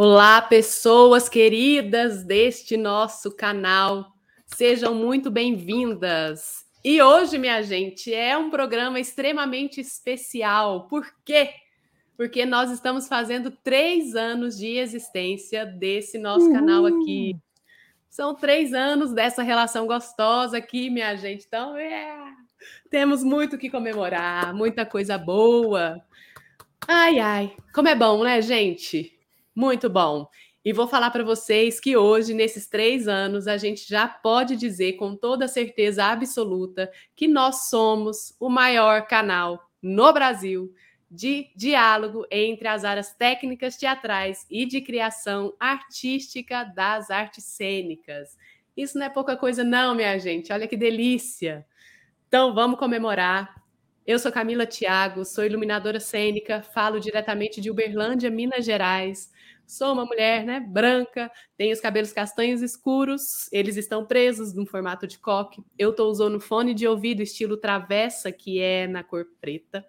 Olá, pessoas queridas deste nosso canal. Sejam muito bem-vindas. E hoje, minha gente, é um programa extremamente especial. Por quê? Porque nós estamos fazendo três anos de existência desse nosso uhum. canal aqui. São três anos dessa relação gostosa aqui, minha gente. Então, é... temos muito que comemorar, muita coisa boa. Ai, ai, como é bom, né, gente? Muito bom. E vou falar para vocês que hoje, nesses três anos, a gente já pode dizer com toda certeza absoluta que nós somos o maior canal no Brasil de diálogo entre as áreas técnicas teatrais e de criação artística das artes cênicas. Isso não é pouca coisa, não, minha gente. Olha que delícia. Então, vamos comemorar. Eu sou Camila Thiago, sou iluminadora cênica, falo diretamente de Uberlândia, Minas Gerais. Sou uma mulher, né, branca, tenho os cabelos castanhos escuros, eles estão presos no formato de coque. Eu estou usando fone de ouvido estilo travessa, que é na cor preta.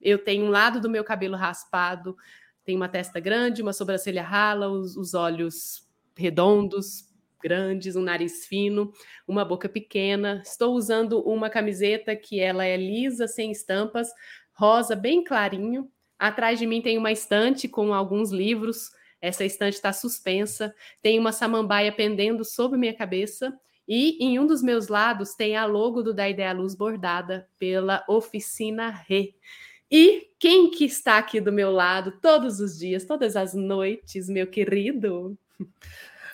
Eu tenho um lado do meu cabelo raspado, tenho uma testa grande, uma sobrancelha rala, os, os olhos redondos, grandes, um nariz fino, uma boca pequena. Estou usando uma camiseta que ela é lisa, sem estampas, rosa, bem clarinho. Atrás de mim tem uma estante com alguns livros essa estante está suspensa, tem uma samambaia pendendo sobre minha cabeça e em um dos meus lados tem a logo do Da Ideia Luz bordada pela Oficina Rê. E quem que está aqui do meu lado todos os dias, todas as noites, meu querido?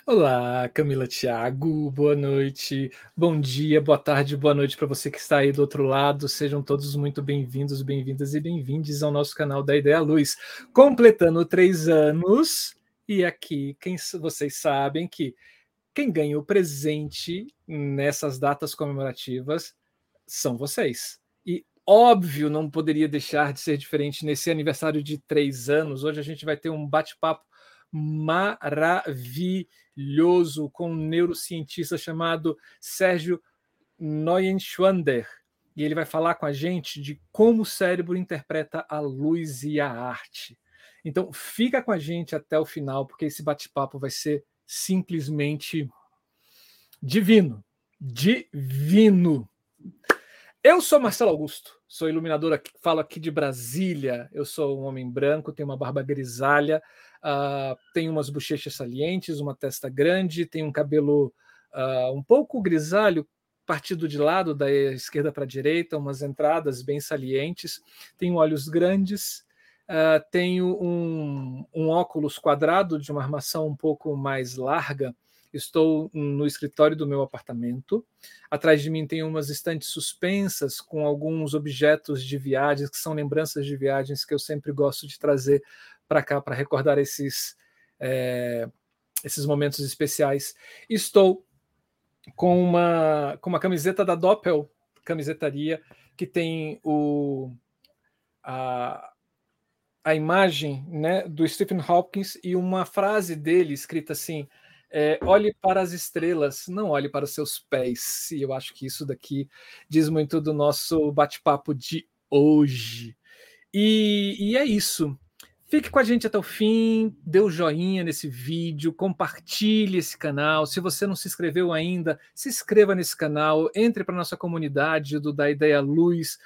Olá, Camila Thiago, boa noite, bom dia, boa tarde, boa noite para você que está aí do outro lado. Sejam todos muito bem-vindos, bem-vindas e bem-vindes ao nosso canal da Ideia Luz. Completando três anos, e aqui quem, vocês sabem que quem ganha o presente nessas datas comemorativas são vocês. E óbvio, não poderia deixar de ser diferente nesse aniversário de três anos. Hoje a gente vai ter um bate-papo maravilhoso com um neurocientista chamado Sérgio Neuenschwander. E ele vai falar com a gente de como o cérebro interpreta a luz e a arte. Então, fica com a gente até o final, porque esse bate-papo vai ser simplesmente divino. Divino. Eu sou Marcelo Augusto, sou iluminador falo aqui de Brasília. Eu sou um homem branco, tenho uma barba grisalha, uh, tenho umas bochechas salientes, uma testa grande, tenho um cabelo uh, um pouco grisalho, partido de lado, da esquerda para a direita, umas entradas bem salientes, tenho olhos grandes, uh, tenho um, um óculos quadrado de uma armação um pouco mais larga, Estou no escritório do meu apartamento. Atrás de mim tem umas estantes suspensas com alguns objetos de viagens, que são lembranças de viagens que eu sempre gosto de trazer para cá para recordar esses, é, esses momentos especiais. Estou com uma, com uma camiseta da Doppel, camisetaria, que tem o, a, a imagem né, do Stephen Hopkins e uma frase dele escrita assim: é, olhe para as estrelas, não olhe para os seus pés. E eu acho que isso daqui diz muito do nosso bate-papo de hoje. E, e, é isso. Fique com a gente até o fim, dê o um joinha nesse vídeo, compartilhe esse canal. Se você não se inscreveu ainda, se inscreva nesse canal, entre para nossa comunidade do Da Ideia Luz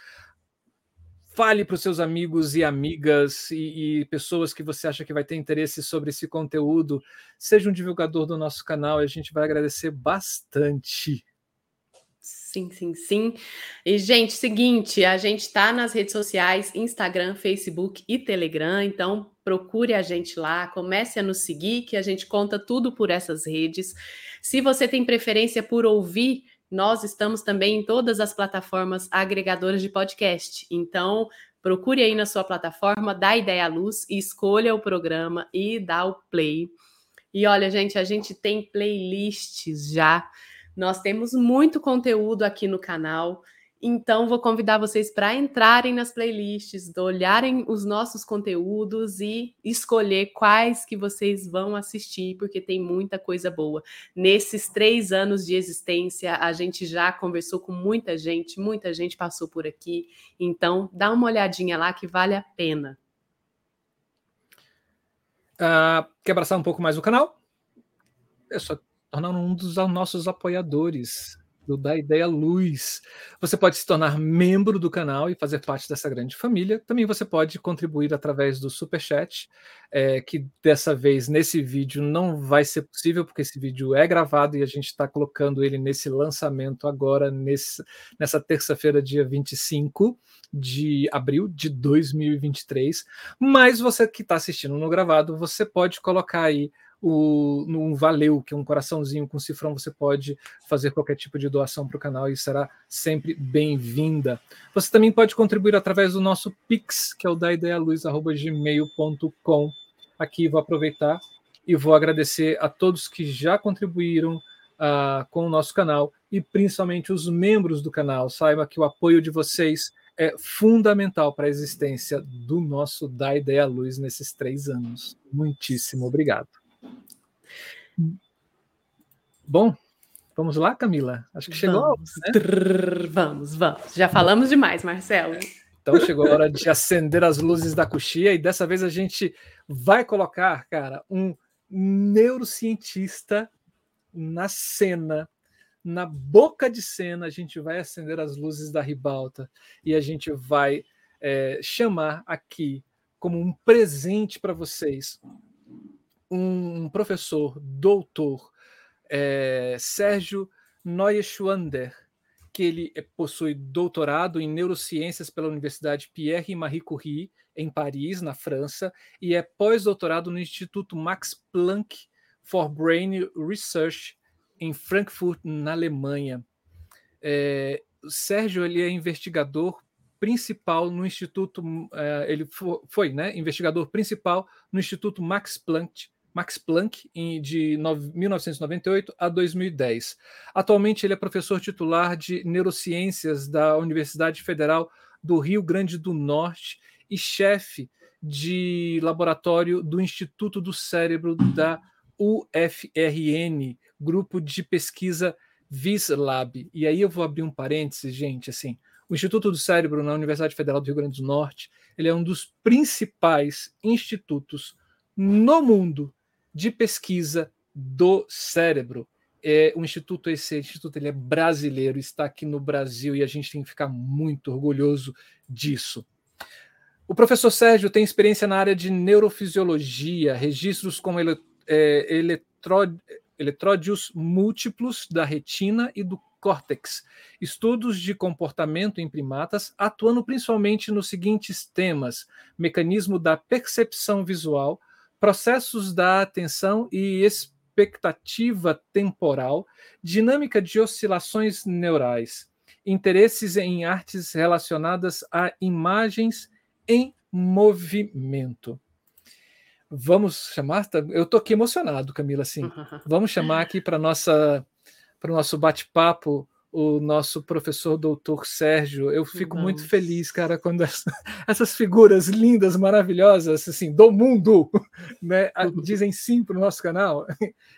fale para os seus amigos e amigas e, e, pessoas que você acha que vai ter interesse sobre esse conteúdo. Seja um divulgador do nosso canal e a gente vai agradecer bastante. Sim, sim, sim. E, gente, seguinte, a gente está nas redes sociais, Instagram, Facebook e Telegram, então procure a gente lá, comece a nos seguir, que a gente conta tudo por essas redes. Se você tem preferência por ouvir nós estamos também em todas as plataformas agregadoras de podcast. Então, procure aí na sua plataforma, dá ideia à luz, escolha o programa e dá o play. E olha, gente, a gente tem playlists já. Nós temos muito conteúdo aqui no canal. Então, vou convidar vocês para entrarem nas playlists, olharem os nossos conteúdos e escolher quais que vocês vão assistir, porque tem muita coisa boa. Nesses três anos de existência, a gente já conversou com muita gente, muita gente passou por aqui. Então, dá uma olhadinha lá que vale a pena. Uh, quer abraçar um pouco mais o canal? É só tornar um dos nossos apoiadores do Da Ideia Luz. Você pode se tornar membro do canal e fazer parte dessa grande família. Também você pode contribuir através do Super Chat, é, que dessa vez nesse vídeo não vai ser possível, porque esse vídeo é gravado e a gente está colocando ele nesse lançamento agora, nesse, nessa terça-feira, dia 25 de abril de 2023. Mas você que está assistindo no gravado, você pode colocar aí o, no valeu, que é um coraçãozinho com cifrão, você pode fazer qualquer tipo de doação para o canal e será sempre bem-vinda. Você também pode contribuir através do nosso Pix, que é o da ideialuz.gmail.com. Aqui vou aproveitar e vou agradecer a todos que já contribuíram uh, com o nosso canal e principalmente os membros do canal. Saiba que o apoio de vocês é fundamental para a existência do nosso Da Ideia Luz nesses três anos. Muitíssimo obrigado. Bom, vamos lá, Camila? Acho que chegou vamos, a hora, né? Trrr, vamos, vamos. Já falamos demais, Marcelo. Então chegou a hora de acender as luzes da coxia e dessa vez a gente vai colocar, cara, um neurocientista na cena, na boca de cena, a gente vai acender as luzes da ribalta e a gente vai é, chamar aqui como um presente para vocês um professor, doutor, é, Sérgio Neuschwander, que ele é, possui doutorado em neurociências pela Universidade Pierre Marie Curie, em Paris, na França, e é pós-doutorado no Instituto Max Planck for Brain Research, em Frankfurt, na Alemanha. É, Sérgio ele é investigador principal no Instituto, ele foi, foi né, investigador principal no Instituto Max Planck Max Planck, de 1998 a 2010. Atualmente, ele é professor titular de neurociências da Universidade Federal do Rio Grande do Norte e chefe de laboratório do Instituto do Cérebro da UFRN, grupo de pesquisa VisLab. E aí eu vou abrir um parênteses, gente, assim, o Instituto do Cérebro na Universidade Federal do Rio Grande do Norte, ele é um dos principais institutos no mundo de pesquisa do cérebro. É, o instituto esse instituto ele é brasileiro, está aqui no Brasil e a gente tem que ficar muito orgulhoso disso. O professor Sérgio tem experiência na área de neurofisiologia, registros com ele, é, eletró, eletródios múltiplos da retina e do córtex, estudos de comportamento em primatas, atuando principalmente nos seguintes temas: mecanismo da percepção visual, processos da atenção e expectativa temporal, dinâmica de oscilações neurais, interesses em artes relacionadas a imagens em movimento. Vamos chamar? Tá, eu tô aqui emocionado, Camila. Assim, vamos chamar aqui para nossa para o nosso bate-papo o nosso professor doutor Sérgio. Eu fico Nossa. muito feliz, cara, quando essa, essas figuras lindas, maravilhosas, assim, do mundo, né, dizem sim para o nosso canal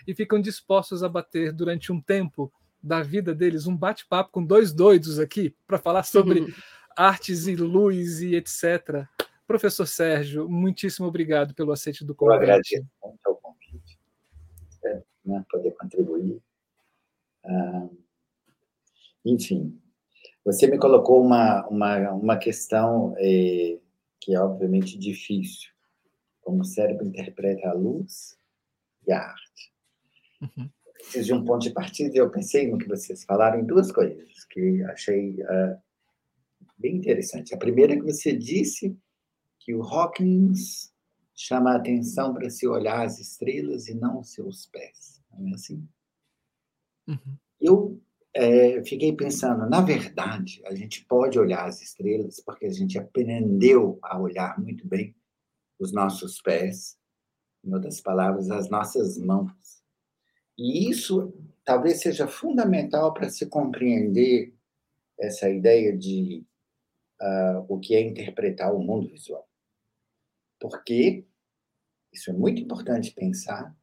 e ficam dispostos a bater durante um tempo da vida deles um bate-papo com dois doidos aqui para falar sobre artes e luz e etc. Professor Sérgio, muitíssimo obrigado pelo aceite do convite. Eu agradeço muito ao convite, é, né, poder contribuir. Ah, enfim, você me colocou uma, uma, uma questão é, que é obviamente difícil. Como o cérebro interpreta a luz e a arte. Uhum. Preciso de um ponto de partida e eu pensei no que vocês falaram em duas coisas que achei uh, bem interessante. A primeira é que você disse que o Hawkins chama a atenção para se olhar as estrelas e não os seus pés. Não é assim? Uhum. Eu é, fiquei pensando, na verdade, a gente pode olhar as estrelas porque a gente aprendeu a olhar muito bem os nossos pés, em outras palavras, as nossas mãos. E isso talvez seja fundamental para se compreender essa ideia de uh, o que é interpretar o mundo visual. Porque, isso é muito importante pensar,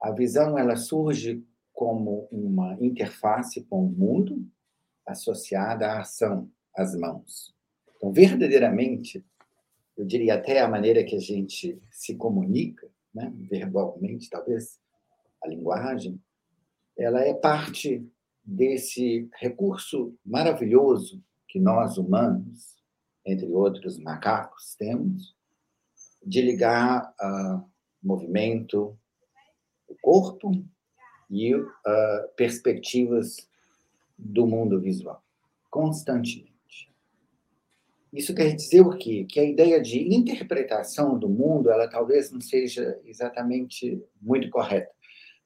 a visão ela surge como uma interface com o mundo associada à ação, às mãos. Então, verdadeiramente, eu diria até a maneira que a gente se comunica, né, verbalmente, talvez a linguagem, ela é parte desse recurso maravilhoso que nós humanos, entre outros macacos, temos, de ligar uh, movimento, o corpo e uh, perspectivas do mundo visual, constantemente. Isso quer dizer o quê? Que a ideia de interpretação do mundo, ela talvez não seja exatamente muito correta,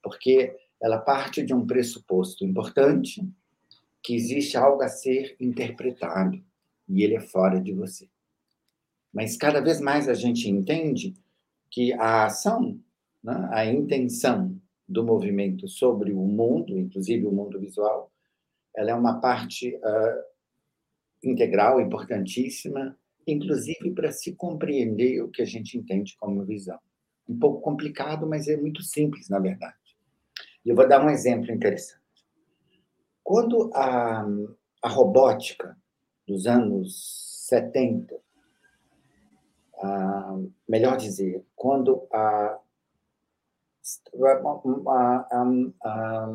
porque ela parte de um pressuposto importante, que existe algo a ser interpretado, e ele é fora de você. Mas cada vez mais a gente entende que a ação, né, a intenção do movimento sobre o mundo, inclusive o mundo visual, ela é uma parte uh, integral, importantíssima, inclusive para se compreender o que a gente entende como visão. Um pouco complicado, mas é muito simples, na verdade. E eu vou dar um exemplo interessante. Quando a, a robótica dos anos 70, a, melhor dizer, quando a, a, a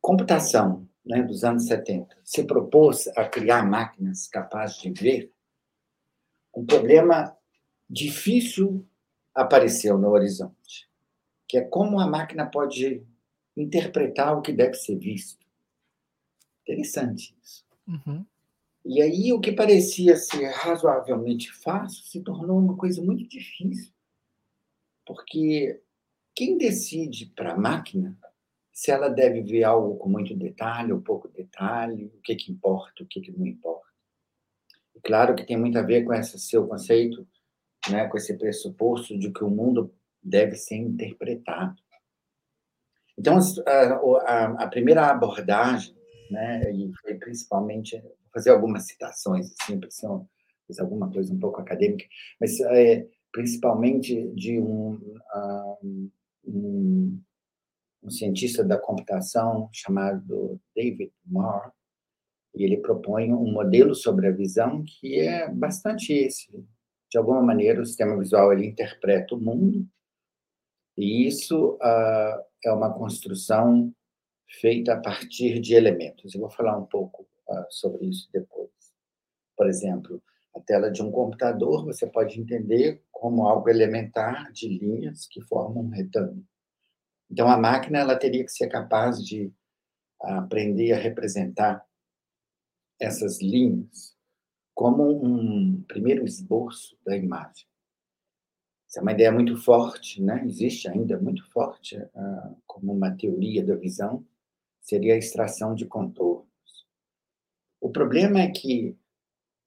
computação né, dos anos 70 se propôs a criar máquinas capazes de ver, um problema difícil apareceu no horizonte, que é como a máquina pode interpretar o que deve ser visto. Interessante isso. Uhum. E aí o que parecia ser razoavelmente fácil se tornou uma coisa muito difícil, porque quem decide para a máquina se ela deve ver algo com muito detalhe ou pouco detalhe, o que, que importa, o que, que não importa. E claro que tem muito a ver com esse seu conceito, né, com esse pressuposto de que o mundo deve ser interpretado. Então, a, a, a primeira abordagem, né, e foi principalmente, vou fazer algumas citações, assim, para ser alguma coisa um pouco acadêmica, mas é, principalmente de um, um um cientista da computação chamado David Moore, e ele propõe um modelo sobre a visão que é bastante esse. De alguma maneira, o sistema visual ele interpreta o mundo, e isso uh, é uma construção feita a partir de elementos. Eu vou falar um pouco uh, sobre isso depois. Por exemplo, a tela de um computador você pode entender como algo elementar de linhas que formam um retângulo. Então, a máquina ela teria que ser capaz de aprender a representar essas linhas como um primeiro esboço da imagem. Essa é uma ideia muito forte, né? existe ainda muito forte uh, como uma teoria da visão, seria a extração de contornos. O problema é que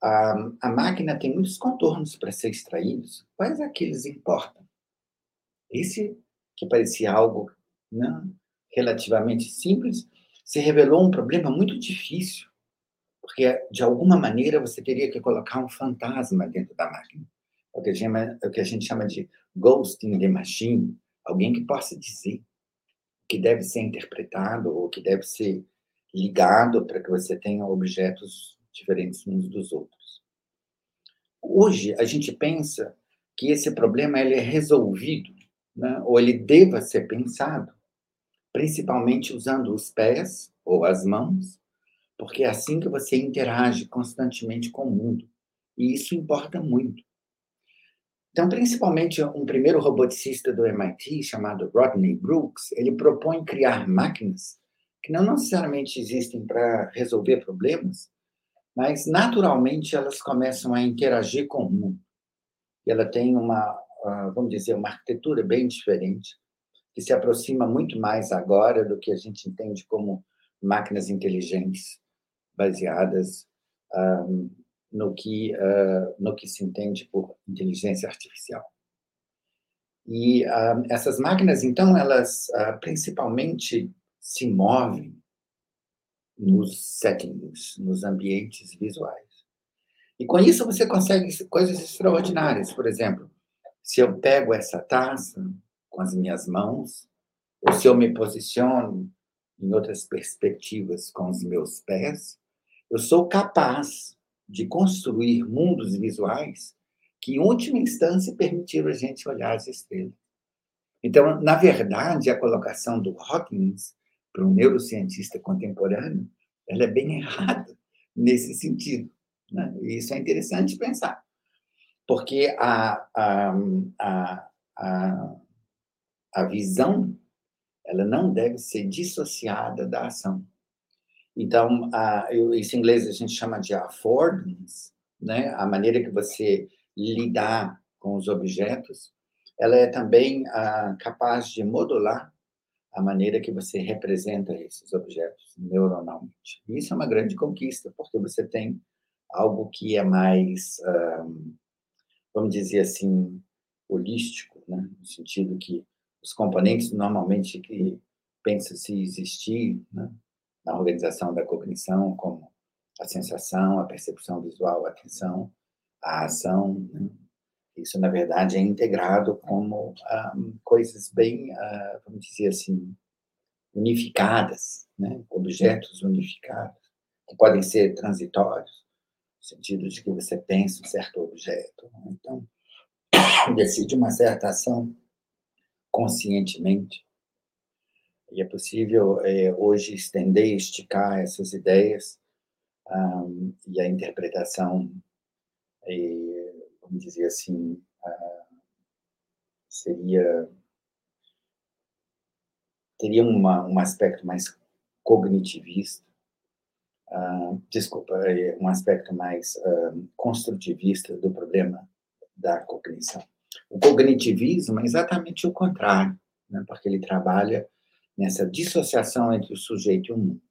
a, a máquina tem muitos contornos para ser extraídos. Quais é que eles importam? Esse que parecia algo né, relativamente simples, se revelou um problema muito difícil, porque, de alguma maneira, você teria que colocar um fantasma dentro da máquina. É o que a gente é o que a gente chama de ghosting the machine, alguém que possa dizer que deve ser interpretado ou que deve ser ligado para que você tenha objetos diferentes uns dos outros. Hoje, a gente pensa que esse problema ele é resolvido né, ou ele deva ser pensado, principalmente usando os pés ou as mãos, porque é assim que você interage constantemente com o mundo. E isso importa muito. Então, principalmente um primeiro roboticista do MIT, chamado Rodney Brooks, ele propõe criar máquinas que não necessariamente existem para resolver problemas, mas naturalmente elas começam a interagir com o mundo. Ela tem uma vamos dizer, uma arquitetura bem diferente, que se aproxima muito mais agora do que a gente entende como máquinas inteligentes baseadas um, no que uh, no que se entende por inteligência artificial. E uh, essas máquinas, então, elas uh, principalmente se movem nos settings, nos ambientes visuais. E com isso você consegue coisas extraordinárias. Por exemplo, se eu pego essa taça com as minhas mãos, ou se eu me posiciono em outras perspectivas com os meus pés, eu sou capaz de construir mundos visuais que, em última instância, permitiram a gente olhar as estrelas. Então, na verdade, a colocação do Hawkins para um neurocientista contemporâneo, ela é bem errada nesse sentido. Né? E isso é interessante pensar, porque a, a, a, a, a visão ela não deve ser dissociada da ação. Então, a, isso em inglês a gente chama de affordance, né? a maneira que você lidar com os objetos, ela é também ah, capaz de modular a maneira que você representa esses objetos neuronalmente. Isso é uma grande conquista, porque você tem algo que é mais, vamos dizer assim, holístico, né? no sentido que os componentes normalmente que pensa-se existir né? na organização da cognição, como a sensação, a percepção visual, a atenção, a ação, né? Isso na verdade é integrado como um, coisas bem, uh, vamos dizer assim, unificadas, né? objetos unificados, que podem ser transitórios, no sentido de que você pensa um certo objeto. Né? Então, decide uma certa ação conscientemente. E é possível é, hoje estender e esticar essas ideias um, e a interpretação, é, vamos dizer assim, uh, seria teria uma, um aspecto mais cognitivista, uh, desculpa, é, um aspecto mais uh, construtivista do problema da cognição. O cognitivismo é exatamente o contrário, né, porque ele trabalha nessa dissociação entre o sujeito e o mundo.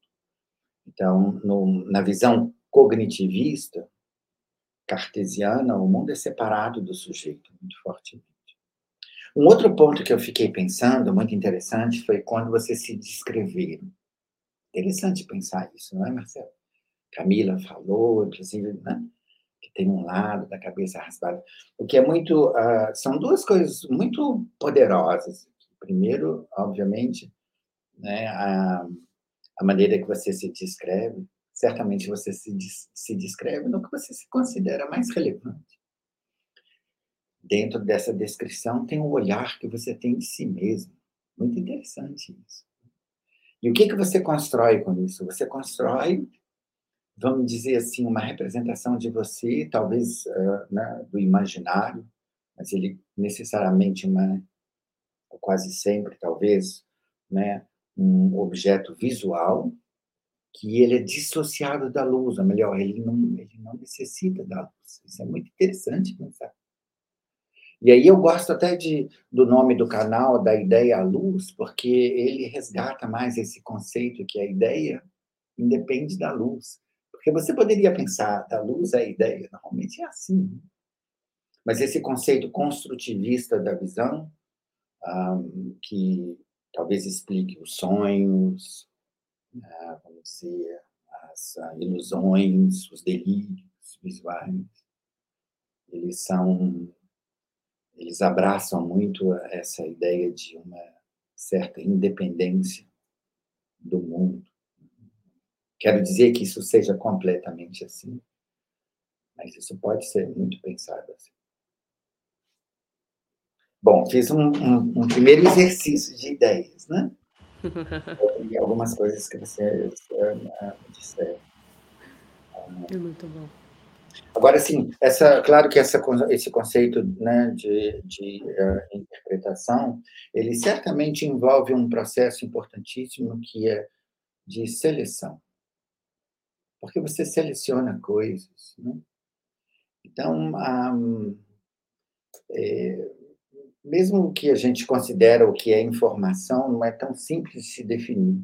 Então, no, na visão cognitivista, cartesiana, o mundo é separado do sujeito, muito fortemente. Um outro ponto que eu fiquei pensando, muito interessante, foi quando você se descreveram. Interessante pensar isso, não é, Marcelo? Camila falou, inclusive, né? que tem um lado da cabeça raspada. O que é muito. Uh, são duas coisas muito poderosas. Primeiro, obviamente, né, a, a maneira que você se descreve. Certamente você se, se descreve no que você se considera mais relevante dentro dessa descrição tem o olhar que você tem de si mesmo. Muito interessante isso. E o que, que você constrói com isso? Você constrói, vamos dizer assim, uma representação de você, talvez né, do imaginário, mas ele necessariamente uma, quase sempre, talvez, né, um objeto visual que ele é dissociado da luz, ou melhor, ele não, ele não necessita da luz. Isso é muito interessante pensar. E aí eu gosto até de, do nome do canal, da ideia à luz, porque ele resgata mais esse conceito que a ideia independe da luz. Porque você poderia pensar, da luz é ideia, normalmente é assim. Né? Mas esse conceito construtivista da visão, um, que talvez explique os sonhos, vamos dizer, as uh, ilusões, os delírios visuais, eles são eles abraçam muito essa ideia de uma certa independência do mundo. Quero dizer que isso seja completamente assim, mas isso pode ser muito pensado assim. Bom, fiz um, um, um primeiro exercício de ideias, né? e algumas coisas que vocês uh, disseram. É muito bom. Agora, sim, essa, claro que essa, esse conceito né, de, de uh, interpretação, ele certamente envolve um processo importantíssimo que é de seleção. Porque você seleciona coisas. Né? Então, um, é, mesmo o que a gente considera o que é informação, não é tão simples de se definir.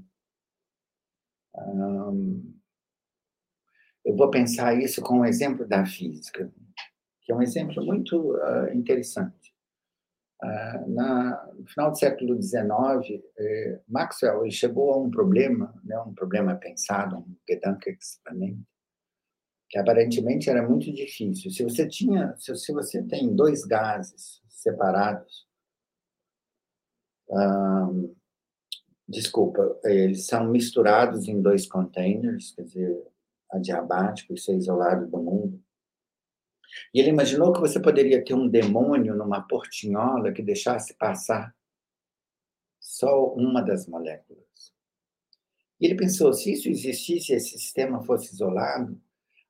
Eu vou pensar isso com o um exemplo da física, que é um exemplo muito uh, interessante. Uh, na, no final do século XIX, eh, Maxwell chegou a um problema, né, um problema pensado, um Gedankenexperiment, que aparentemente era muito difícil. Se você tinha, se, se você tem dois gases separados, um, desculpa, eles são misturados em dois containers, quer dizer, adiabático e ser isolado do mundo. E ele imaginou que você poderia ter um demônio numa portinhola que deixasse passar só uma das moléculas. E ele pensou, se isso existisse, esse sistema fosse isolado,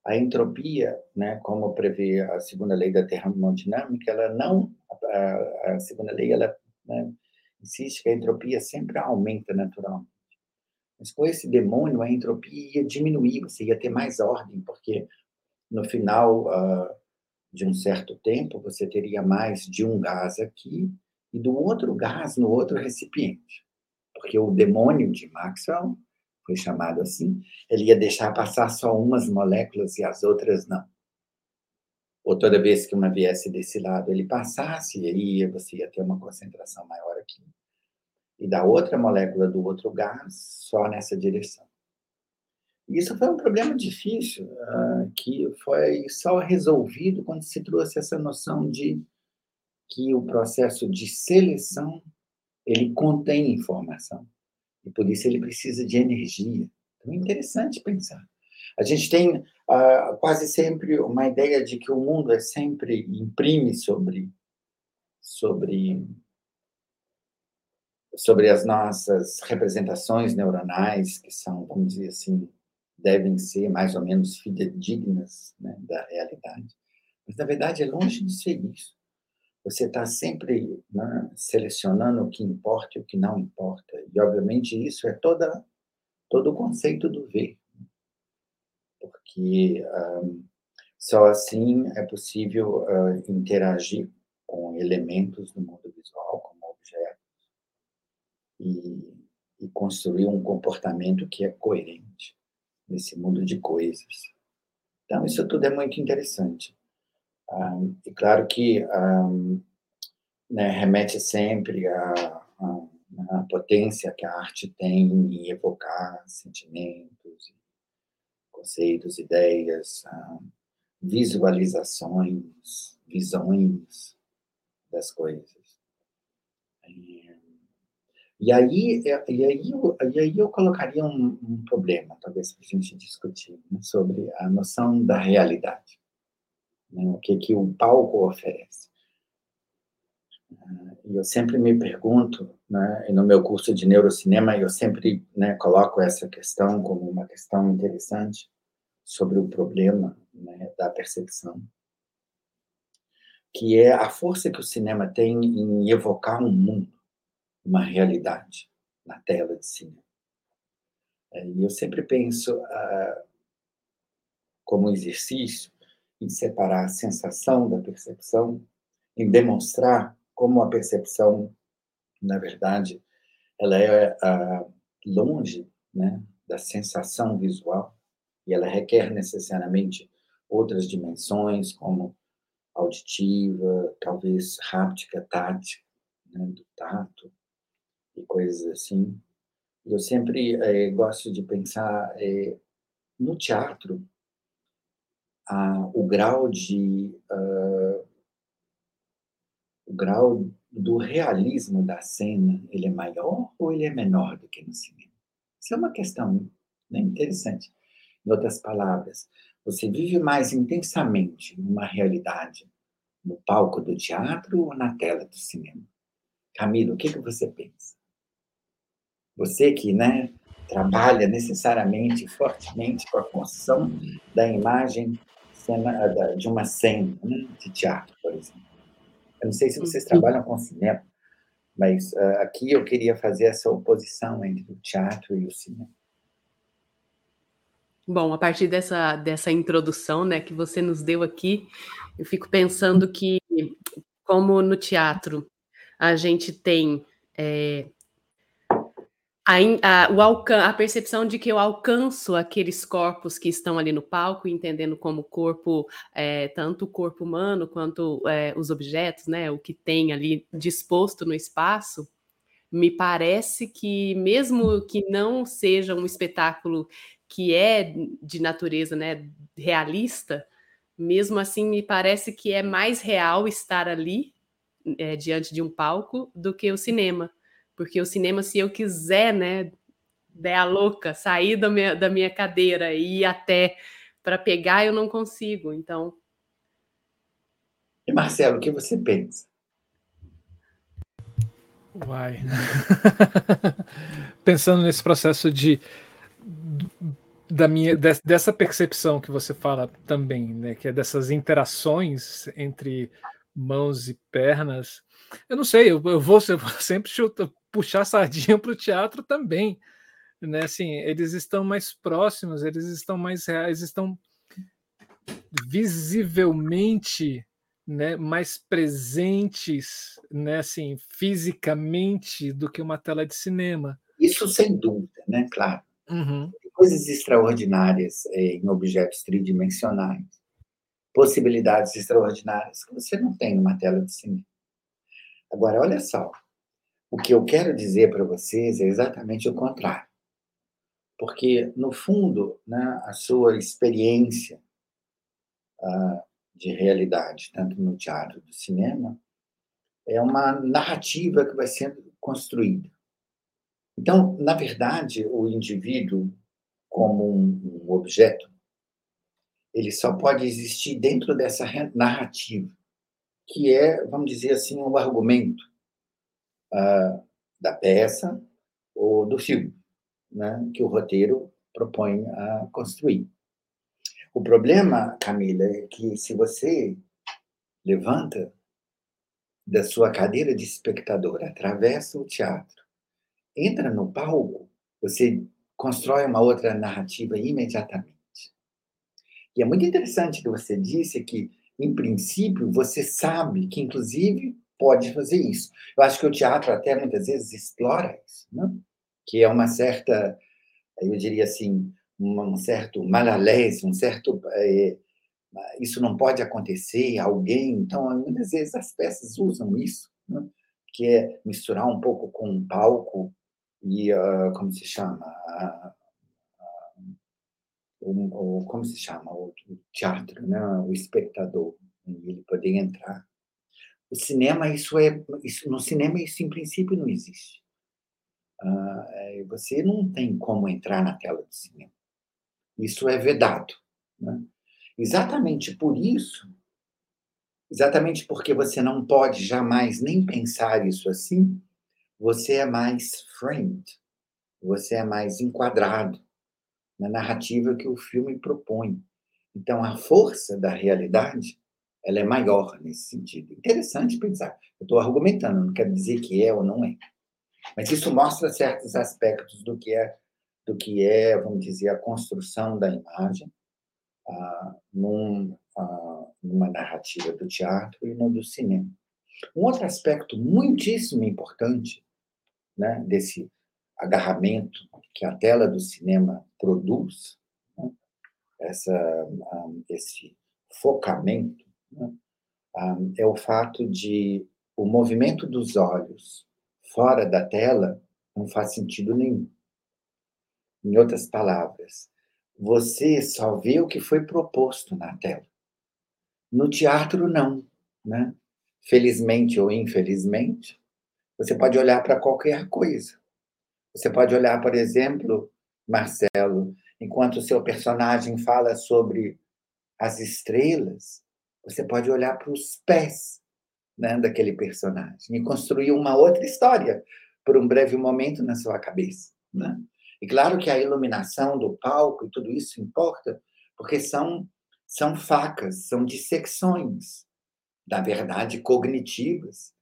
a entropia, né, como prevê a segunda lei da termodinâmica, ela não, a, a segunda lei, ela né, insiste que a entropia sempre aumenta naturalmente. Mas com esse demônio, a entropia ia diminuir, você ia ter mais ordem, porque no final uh, de um certo tempo, você teria mais de um gás aqui e do outro gás no outro recipiente. Porque o demônio de Maxwell foi chamado assim, ele ia deixar passar só umas moléculas e as outras não. Ou toda vez que uma viesse desse lado ele passasse, aí você ia ter uma concentração maior aqui. E da outra molécula do outro gás, só nessa direção. E isso foi um problema difícil, uh, que foi só resolvido quando se trouxe essa noção de que o processo de seleção ele contém informação. E por isso ele precisa de energia. Então é interessante pensar. A gente tem uh, quase sempre uma ideia de que o mundo é sempre imprime sobre sobre sobre as nossas representações neuronais que são, vamos dizer assim, devem ser mais ou menos fidedignas né, da realidade. Mas na verdade é longe de ser isso. Você está sempre né, selecionando o que importa e o que não importa. E, obviamente, isso é toda, todo o conceito do ver. Porque um, só assim é possível uh, interagir com elementos do mundo visual, como objetos, e, e construir um comportamento que é coerente nesse mundo de coisas. Então, isso tudo é muito interessante. Um, e claro que um, né, remete sempre à, potência que a arte tem em evocar sentimentos, conceitos, ideias, um, visualizações, visões das coisas. E aí, e aí, eu, e aí eu colocaria um, um problema, talvez, para a gente discutir, né, sobre a noção da realidade né? o que, que o palco oferece. E eu sempre me pergunto, né, e no meu curso de neurocinema, eu sempre né, coloco essa questão como uma questão interessante sobre o problema né, da percepção, que é a força que o cinema tem em evocar um mundo, uma realidade na tela de cinema. E eu sempre penso, ah, como exercício, em separar a sensação da percepção, em demonstrar como a percepção, na verdade, ela é uh, longe né, da sensação visual e ela requer necessariamente outras dimensões, como auditiva, talvez háptica, tática, né, do tato e coisas assim. Eu sempre eh, gosto de pensar eh, no teatro a, o grau de uh, o grau do realismo da cena ele é maior ou ele é menor do que no cinema? Isso é uma questão né, interessante. Em outras palavras, você vive mais intensamente uma realidade no palco do teatro ou na tela do cinema? Camilo, o que, que você pensa? Você que né, trabalha necessariamente, fortemente com a construção da imagem de uma cena né, de teatro, por exemplo. Eu não sei se vocês trabalham com cinema, mas uh, aqui eu queria fazer essa oposição entre o teatro e o cinema. Bom, a partir dessa, dessa introdução né, que você nos deu aqui, eu fico pensando que, como no teatro a gente tem é, a, a, o a percepção de que eu alcanço aqueles corpos que estão ali no palco, entendendo como corpo, é, tanto o corpo humano quanto é, os objetos, né, o que tem ali disposto no espaço, me parece que, mesmo que não seja um espetáculo que é de natureza né, realista, mesmo assim me parece que é mais real estar ali é, diante de um palco do que o cinema porque o cinema, se eu quiser, né, der a louca, sair da minha, da minha cadeira e ir até para pegar, eu não consigo. Então. E Marcelo, o que você pensa? Uai. Pensando nesse processo de da minha dessa percepção que você fala também, né, que é dessas interações entre mãos e pernas. Eu não sei, eu, eu vou, eu vou sempre chutar, puxar sardinha para o teatro também, né? Assim, eles estão mais próximos, eles estão mais reais, estão visivelmente né, mais presentes, né, assim, fisicamente do que uma tela de cinema. Isso sem dúvida, né? Claro. Uhum. Coisas extraordinárias é, em objetos tridimensionais, possibilidades extraordinárias que você não tem numa tela de cinema. Agora, olha só, o que eu quero dizer para vocês é exatamente o contrário. Porque, no fundo, né, a sua experiência uh, de realidade, tanto no teatro do cinema, é uma narrativa que vai sendo construída. Então, na verdade, o indivíduo, como um, objeto, ele só pode existir dentro dessa narrativa, que é, vamos dizer assim, o um argumento uh, da peça ou do filme, né, que o roteiro propõe a construir. O problema, Camila, é que se você levanta da sua cadeira de espectador, atravessa o teatro, entra no palco, você constrói uma outra narrativa imediatamente. E é muito interessante que você disse que, em princípio, você sabe que, inclusive, pode fazer isso. Eu acho que o teatro até muitas vezes explora isso, né? que é uma certa, eu diria assim, um certo malalés, um certo. É, isso não pode acontecer, alguém. Então, muitas vezes as peças usam isso, né? que é misturar um pouco com um palco e, uh, como se chama? O, o, como se chama? O, o teatro, né? o espectador, ele poder entrar. O cinema, isso é. Isso, no cinema, isso em princípio não existe. Uh, você não tem como entrar na tela do cinema. Isso é vedado. Né? Exatamente por isso, exatamente porque você não pode jamais nem pensar isso assim, você é mais framed, você é mais enquadrado na narrativa que o filme propõe. Então, a força da realidade ela é maior nesse sentido. Interessante pensar. Eu estou argumentando, não quero dizer que é ou não é. Mas isso mostra certos aspectos do que é do que é, vamos dizer, a construção da imagem ah, num, ah, numa narrativa do teatro e no do cinema. Um outro aspecto muitíssimo importante né, desse agarramento que a tela do cinema produz, né, essa, ah, esse focamento, né, é o fato de o movimento dos olhos fora da tela não faz sentido nenhum. Em outras palavras, você só vê o que foi proposto na tela. No teatro, não. Né? Felizmente ou infelizmente, você pode olhar para qualquer coisa. Você pode olhar, por exemplo, Marcelo, enquanto o seu personagem fala sobre as estrelas, você pode olhar para os pés né, daquele personagem e construir uma outra história por um breve momento na sua cabeça. Né? E claro que a iluminação do palco e tudo isso importa, porque são, são facas, são dissecções da verdade cognitivas,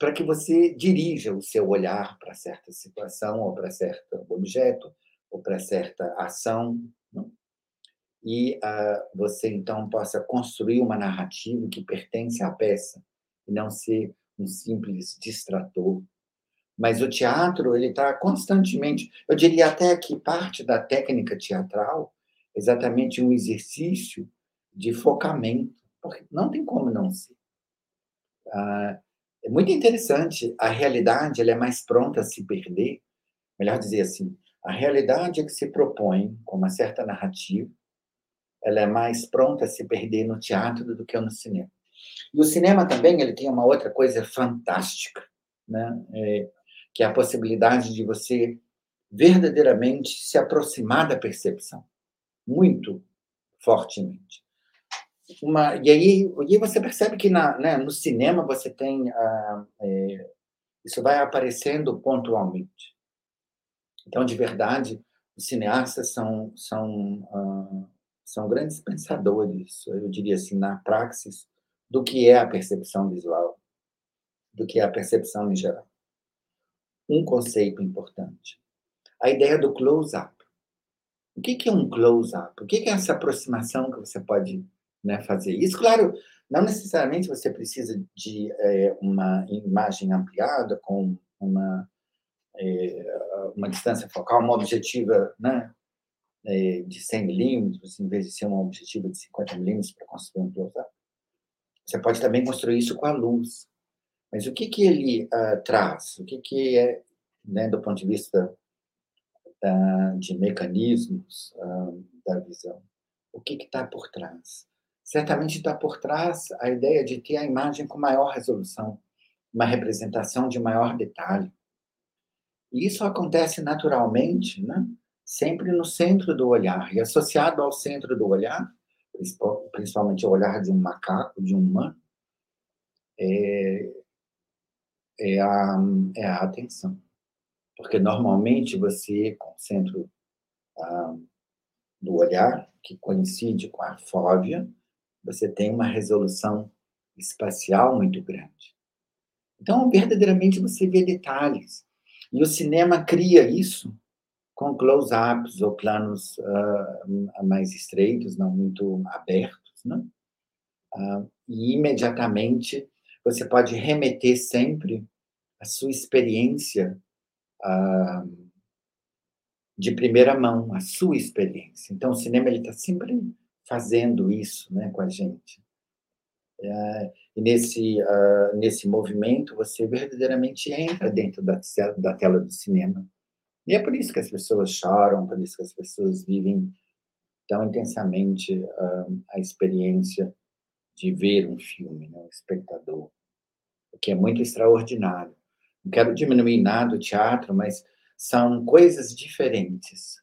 para que você dirija o seu olhar para certa situação, ou para certo objeto, ou para certa ação, não? E uh, você então possa construir uma narrativa que pertence à peça, e não ser um simples distrator mas o teatro, ele está constantemente, eu diria até que parte da técnica teatral é exatamente um exercício de focamento, porque não tem como não ser. Ah, é muito interessante, a realidade ela é mais pronta a se perder, melhor dizer assim, a realidade é que se propõe com uma certa narrativa, ela é mais pronta a se perder no teatro do que no cinema. E o cinema também ele tem uma outra coisa fantástica, né? É, que é a possibilidade de você verdadeiramente se aproximar da percepção, muito fortemente. Uma, e, aí, e você percebe que na, né, no cinema você tem a, é, Isso vai aparecendo pontualmente. Então, de verdade, os cineastas são, são, uh, são grandes pensadores, eu diria assim, na praxis, do que é a percepção visual, do que é a percepção em geral. Um conceito importante. A ideia do close-up. O que é um close-up? O que é essa aproximação que você pode né, fazer? Isso, claro, não necessariamente você precisa de é, uma imagem ampliada com uma é, uma distância focal, uma objetiva né, é, de 100 milímetros, em vez de ser uma objetiva de 50 milímetros para construir um close-up. Você pode também construir isso com a luz. Mas o que, que ele uh, traz? O que, que é, né, do ponto de vista uh, de mecanismos uh, da visão? O que está por trás? Certamente está por trás a ideia de ter a imagem com maior resolução, uma representação de maior detalhe. E isso acontece naturalmente, né? sempre no centro do olhar. E associado ao centro do olhar, principalmente o olhar de um macaco, de um humano, é, é, a, é a atenção. Porque normalmente você, com o centro ah, do olhar, que coincide com a fóvea, você tem uma resolução espacial muito grande. Então, verdadeiramente, você vê detalhes. E o cinema cria isso com close-ups ou planos uh, mais estreitos, não muito abertos, né? Uh, e imediatamente você pode remeter sempre a sua experiência uh, de primeira mão, a sua experiência. Então, o cinema está sempre fazendo isso, né, com a gente. É, e nesse, uh, nesse movimento, você verdadeiramente entra dentro da, da tela do cinema. E é por isso que as pessoas choram, por isso que as pessoas vivem tão intensamente uh, a experiência de ver um filme, né, o espectador, o que é muito extraordinário. Não quero diminuir nada o teatro, mas são coisas diferentes.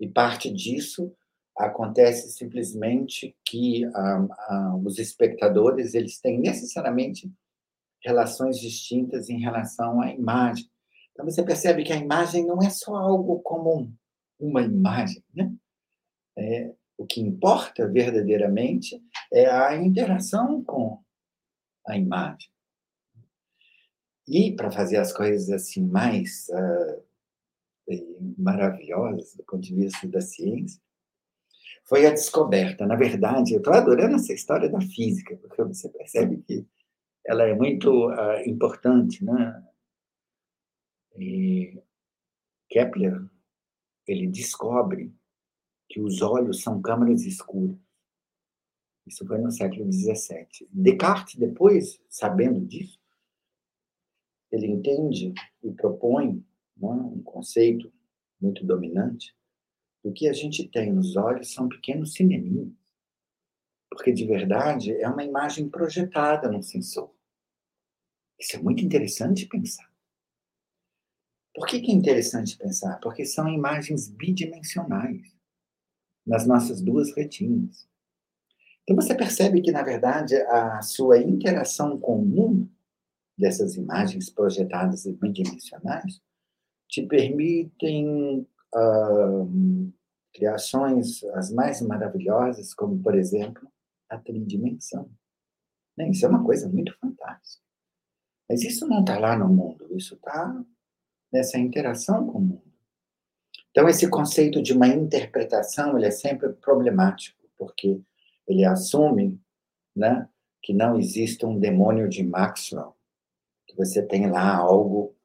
E parte disso acontece simplesmente que ah, ah, os espectadores eles têm necessariamente relações distintas em relação à imagem. Então você percebe que a imagem não é só algo como uma imagem, né? É, o que importa verdadeiramente é a interação com a imagem. E para fazer as coisas assim mais uh, maravilhosas do ponto de vista da ciência, foi a descoberta. Na verdade, eu estou adorando essa história da física, porque você percebe que ela é muito uh, importante, né? E Kepler ele descobre que os olhos são câmaras escuras. Isso foi no século XVII. Descartes, depois, sabendo disso, ele entende e propõe né, um conceito muito dominante o que a gente tem nos olhos são pequenos cineminhos. Porque, de verdade, é uma imagem projetada num sensor. Isso é muito interessante pensar. Por que, que é interessante pensar? Porque são imagens bidimensionais nas nossas duas retinas. Então você percebe que, na verdade, a sua interação com dessas imagens projetadas e bidimensionais te permitem uh, criações as mais maravilhosas, como, por exemplo, a tridimensão. Né? Isso é uma coisa muito fantástica. Mas isso não está lá no mundo, isso está nessa interação com o mundo. Então, esse conceito de uma interpretação ele é sempre problemático, porque ele assume né, que não existe um demônio de Maxwell, que você tem lá algo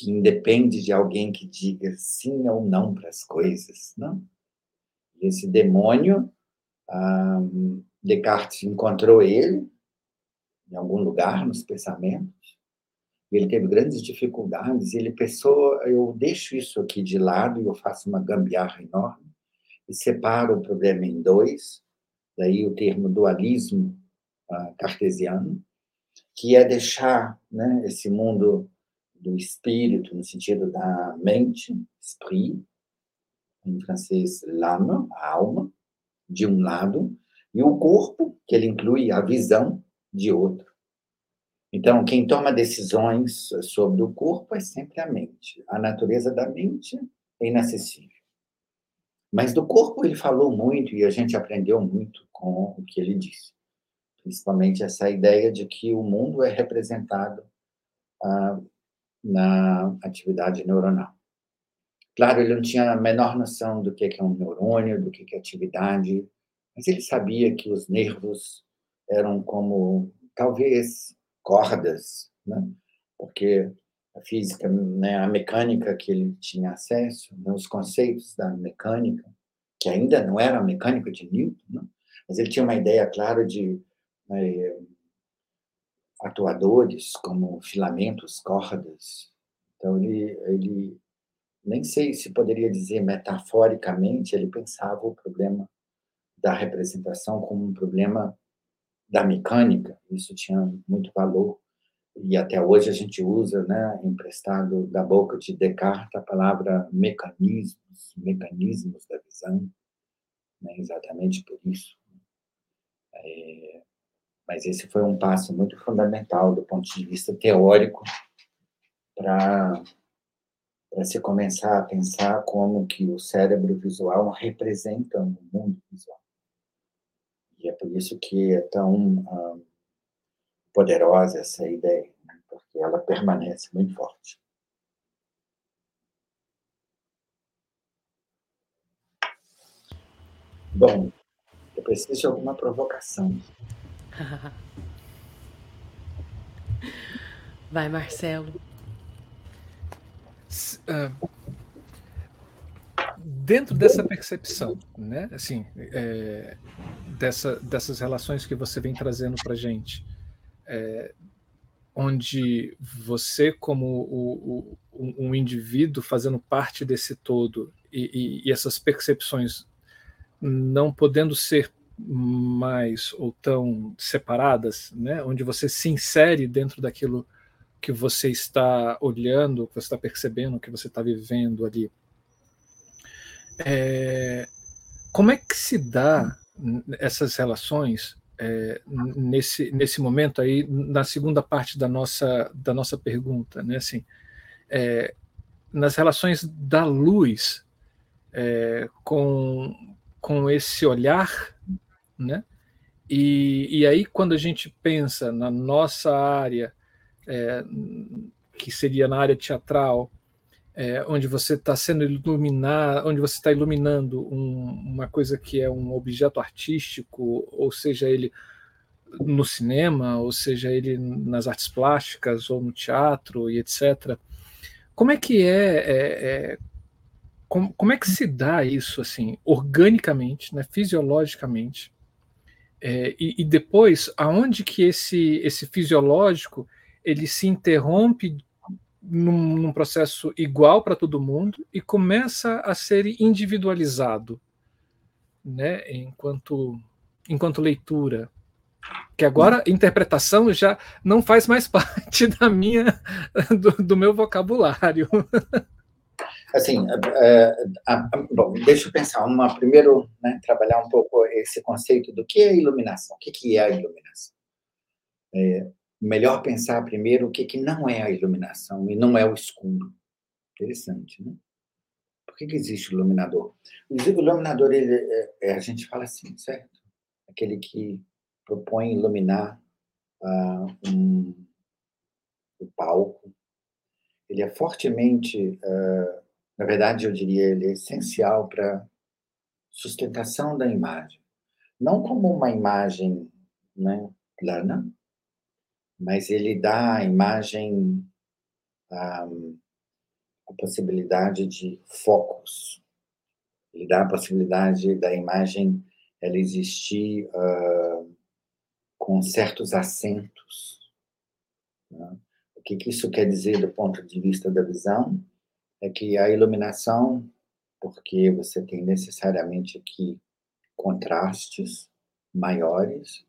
que independe de alguém que diga sim ou não para as coisas, não? E esse demônio, um, Descartes encontrou ele em algum lugar nos pensamentos. Ele teve grandes dificuldades ele pensou: eu deixo isso aqui de lado e eu faço uma gambiarra enorme e separo o problema em dois. Daí o termo dualismo uh, cartesiano, que é deixar né, esse mundo do espírito, no sentido da mente, esprit, em francês, l'âme, a alma, de um lado, e o corpo, que ele inclui a visão, de outro. Então, quem toma decisões sobre o corpo é sempre a mente. A natureza da mente é inacessível. Mas do corpo ele falou muito e a gente aprendeu muito com o que ele disse. Principalmente essa ideia de que o mundo é representado ah, na atividade neuronal. Claro, ele não tinha a menor noção do que é um neurônio, do que é atividade, mas ele sabia que os nervos eram como, talvez, cordas, né? porque a física, né, a mecânica que ele tinha acesso, né, os conceitos da mecânica, que ainda não era a mecânica de Newton, né? mas ele tinha uma ideia clara de né, atuadores como filamentos, cordas. Então ele, ele nem sei se poderia dizer metaforicamente, ele pensava o problema da representação como um problema da mecânica. Isso tinha muito valor e até hoje a gente usa, né, emprestado da boca de Descartes, a palavra mecanismos, mecanismos da visão, né, exatamente por isso. É, mas esse foi um passo muito fundamental do ponto de vista teórico para se começar a pensar como que o cérebro visual representa o mundo visual. E é por isso que é tão ah, poderosa essa ideia, né? porque ela permanece muito forte. Bom, eu preciso de alguma provocação. Vai, Marcelo. Uh, dentro dessa percepção, né, assim, é, dessa, dessas relações que você vem trazendo para gente, é, onde você, como o, o, um indivíduo fazendo parte desse todo, e, e, e essas percepções não podendo ser mais ou tão separadas, né? onde você se insere dentro daquilo que você está olhando, que você está percebendo, que você está vivendo ali. É, como é que se dá essas relações é, nesse, nesse momento aí, na segunda parte da nossa, da nossa pergunta, né? Assim, é, nas relações da luz é, com, com esse olhar, né? E, e aí, quando a gente pensa na nossa área, é, que seria na área teatral, é, onde você está sendo iluminado, onde você está iluminando um, uma coisa que é um objeto artístico, ou seja ele no cinema, ou seja ele nas artes plásticas ou no teatro e etc. Como é que é, é, é como, como, é que se dá isso assim organicamente, né, fisiologicamente? É, e, e, depois, aonde que esse esse fisiológico ele se interrompe num, num processo igual para todo mundo e começa a ser individualizado, né? Enquanto enquanto leitura, que agora interpretação já não faz mais parte da minha do, do meu vocabulário. Assim, é, é, bom, deixa eu pensar. Uma primeiro, né, trabalhar um pouco esse conceito do que é iluminação. O que, que é a iluminação? É, melhor pensar primeiro o que, que não é a iluminação e não é o escuro. Interessante, né? Por que, que existe o iluminador? O iluminador, ele, é, é, a gente fala assim, certo? Aquele que propõe iluminar uh, um, o palco. Ele é fortemente, uh, na verdade, eu diria, ele é essencial para sustentação da imagem. Não como uma imagem né, plana, mas ele dá à imagem a, a possibilidade de focos. Ele dá a possibilidade da imagem ela existir uh, com certos acentos. Né? O que, que isso quer dizer do ponto de vista da visão? É que a iluminação, porque você tem necessariamente aqui contrastes maiores,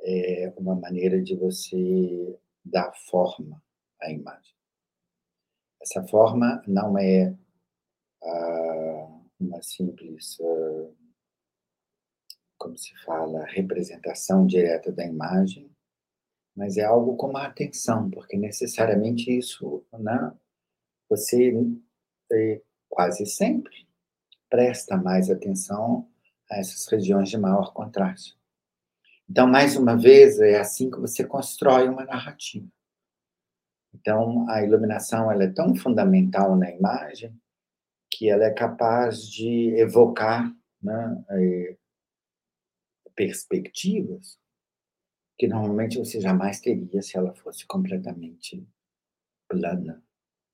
é uma maneira de você dar forma à imagem. Essa forma não é ah, uma simples, ah, como se fala, representação direta da imagem, mas é algo como a atenção, porque necessariamente isso, né, você é, quase sempre presta mais atenção a essas regiões de maior contraste. Então, mais uma vez, é assim que você constrói uma narrativa. Então, a iluminação ela é tão fundamental na imagem que ela é capaz de evocar né, é, perspectivas que normalmente você jamais teria se ela fosse completamente plana,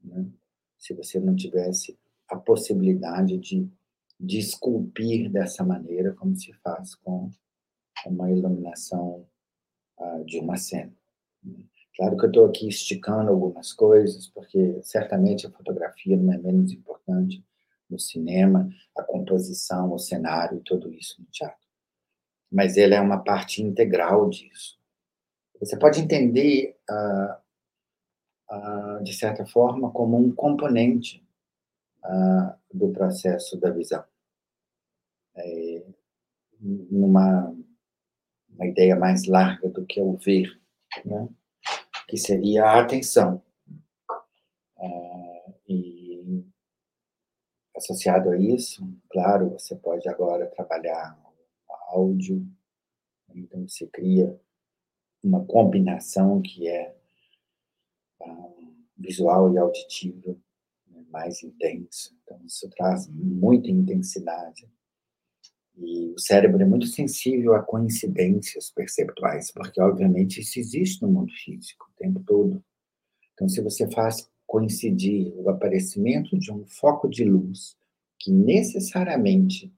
né? Se você não tivesse a possibilidade de, de esculpir dessa maneira como se faz com uma iluminação uh, de uma cena. Né? Claro que eu estou aqui esticando algumas coisas, porque certamente a fotografia não é menos importante no cinema, a composição, o cenário tudo isso no teatro. Mas ele é uma parte integral disso. Você pode entender, uh, uh, de certa forma, como um componente uh, do processo da visão. É, numa uma ideia mais larga do que o ver, né? que seria a atenção. e associado a isso, claro, você pode agora trabalhar áudio, então você cria uma combinação que é visual e auditivo né, mais intenso. Então, isso traz muita intensidade. E o cérebro é muito sensível a coincidências perceptuais, porque, obviamente, isso existe no mundo físico o tempo todo. Então, se você faz coincidir o aparecimento de um foco de luz, que necessariamente,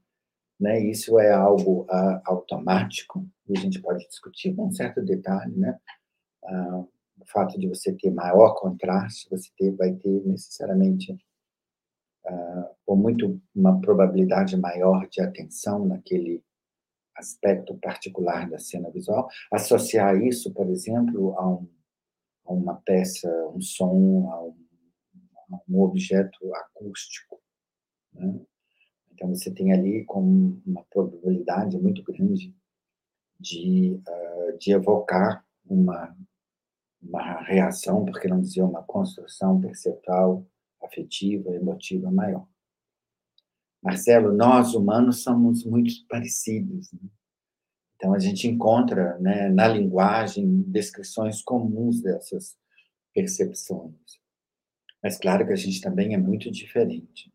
né, isso é algo uh, automático, e a gente pode discutir com um certo detalhe, né? Uh, o fato de você ter maior contraste, você ter, vai ter necessariamente uh, ou muito uma probabilidade maior de atenção naquele aspecto particular da cena visual. Associar isso, por exemplo, a, um, a uma peça, um som, a um, a um objeto acústico. Né? Então, você tem ali com uma probabilidade muito grande de, uh, de evocar uma, uma reação, porque não dizer uma construção perceptual, afetiva, emotiva maior. Marcelo, nós humanos somos muito parecidos. Né? Então, a gente encontra né, na linguagem descrições comuns dessas percepções. Mas, claro que a gente também é muito diferente.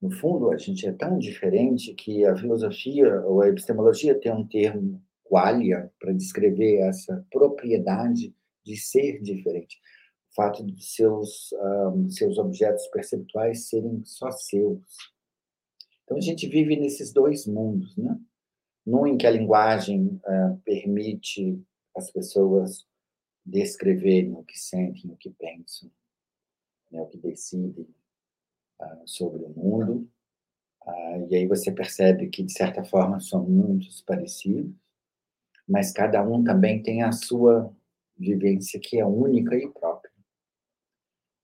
No fundo, a gente é tão diferente que a filosofia ou a epistemologia tem um termo qualia para descrever essa propriedade de ser diferente. O fato de seus, um, seus objetos perceptuais serem só seus. Então, a gente vive nesses dois mundos, né? Num em que a linguagem uh, permite as pessoas descreverem o que sentem, o que pensam, né, o que decidem uh, sobre o mundo. Uh, e aí você percebe que, de certa forma, são mundos parecidos, mas cada um também tem a sua vivência que é única e própria.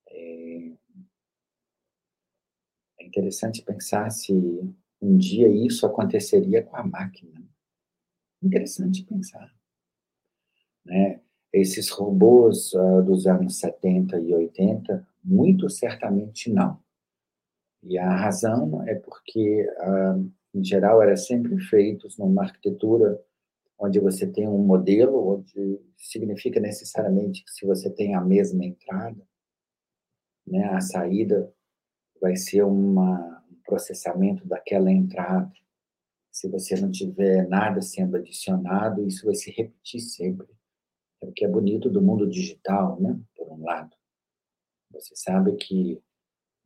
É, é interessante pensar se um dia isso aconteceria com a máquina. Interessante pensar. Né? Esses robôs uh, dos anos 70 e 80, muito certamente não. E a razão é porque, uh, em geral, eram sempre feitos numa arquitetura onde você tem um modelo, onde significa necessariamente que se você tem a mesma entrada, né, a saída vai ser uma, um processamento daquela entrada. Se você não tiver nada sendo adicionado, isso vai se repetir sempre. É o que é bonito do mundo digital, né? Por um lado, você sabe que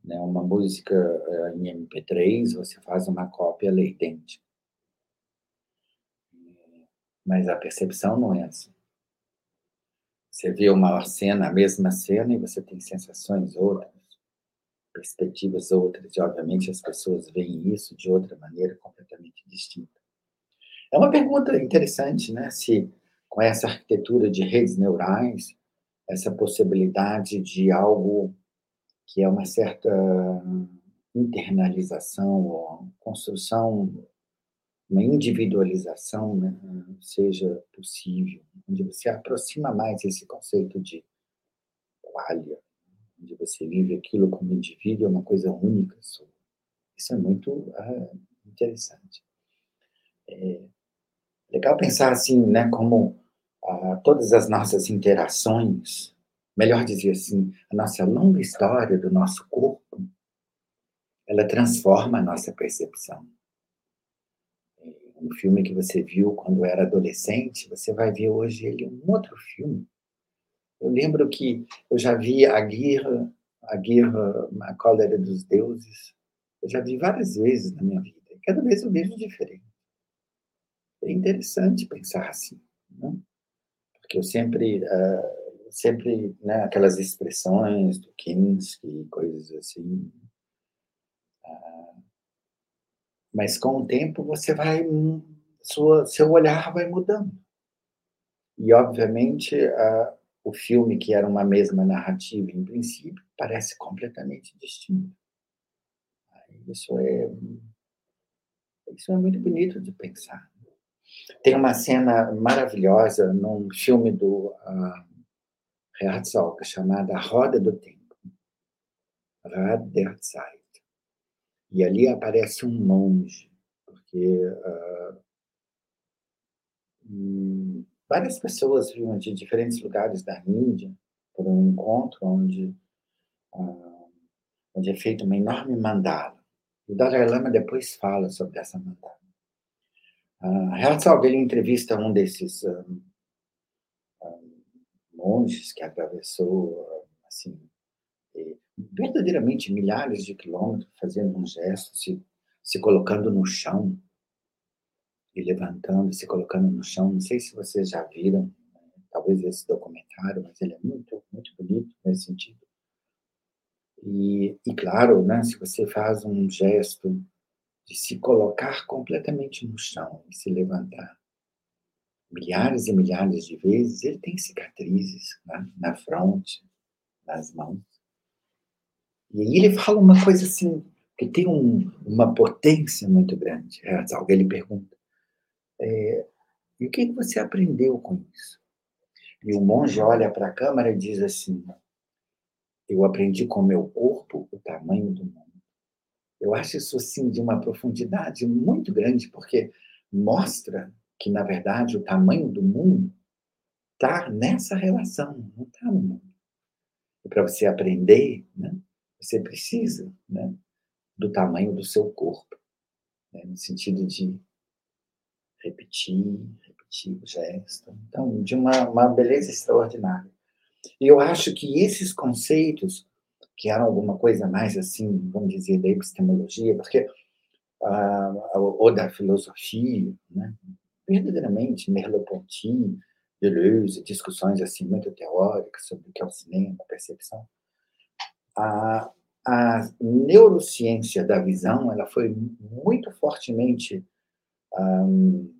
né, uma música eh, em MP3 você faz uma cópia ela é idêntica mas a percepção não é assim. Você vê uma cena, a mesma cena, e você tem sensações outras, perspectivas outras, e obviamente as pessoas veem isso de outra maneira completamente distinta. É uma pergunta interessante, né? Se com essa arquitetura de redes neurais, essa possibilidade de algo que é uma certa internalização ou construção uma individualização né, seja possível, onde você aproxima mais esse conceito de qualia, onde você vive aquilo como indivíduo, é uma coisa única sua. Isso é muito ah, interessante. É legal pensar assim, né, como ah, todas as nossas interações, melhor dizer assim, a nossa longa história do nosso corpo, ela transforma a nossa percepção. Um filme que você viu quando era adolescente, você vai ver hoje ele um outro filme. Eu lembro que eu já vi a guerra, a guerra, a cólera dos deuses. Eu já vi várias vezes na minha vida. Cada vez eu vejo diferente. É interessante pensar assim, né? porque eu sempre, uh, sempre, né, aquelas expressões do Kinski, coisas assim. Uh, mas com o tempo você vai, sua, seu olhar vai mudando. E obviamente uh, o filme que era uma mesma narrativa em princípio parece completamente distinto. Isso é isso é muito bonito de pensar. Tem uma cena maravilhosa num filme do uh, Herzog chamada Roda do Tempo. Rad der Zeit. E ali aparece um monge, porque uh, várias pessoas vinham de diferentes lugares da Índia por um encontro onde, uh, onde é feita uma enorme mandala. O Dalai Lama depois fala sobre essa mandala. Uh, Herzog ele entrevista um desses um, um, monges que atravessou assim verdadeiramente milhares de quilômetros fazendo um gesto, se, se colocando no chão e levantando, se colocando no chão. Não sei se vocês já viram, talvez esse documentário, mas ele é muito muito bonito nesse sentido. E, e claro, né, se você faz um gesto de se colocar completamente no chão e se levantar milhares e milhares de vezes, ele tem cicatrizes né? na fronte, nas mãos. E aí ele fala uma coisa assim, que tem um, uma potência muito grande. Herzog, ele pergunta, é, e o que você aprendeu com isso? E o monge olha para a câmara e diz assim, eu aprendi com meu corpo o tamanho do mundo. Eu acho isso assim de uma profundidade muito grande, porque mostra que, na verdade, o tamanho do mundo está nessa relação, não está no mundo. E para você aprender, né, você precisa né, do tamanho do seu corpo, né, no sentido de repetir, repetir o gesto. Então, de uma, uma beleza extraordinária. E eu acho que esses conceitos que eram alguma coisa mais assim, vamos dizer, da epistemologia, porque ah, ou da filosofia, né? verdadeiramente Merleau-Ponty, Deleuze, discussões assim muito teóricas sobre o que é o cinema, a percepção. A, a neurociência da visão, ela foi muito fortemente um,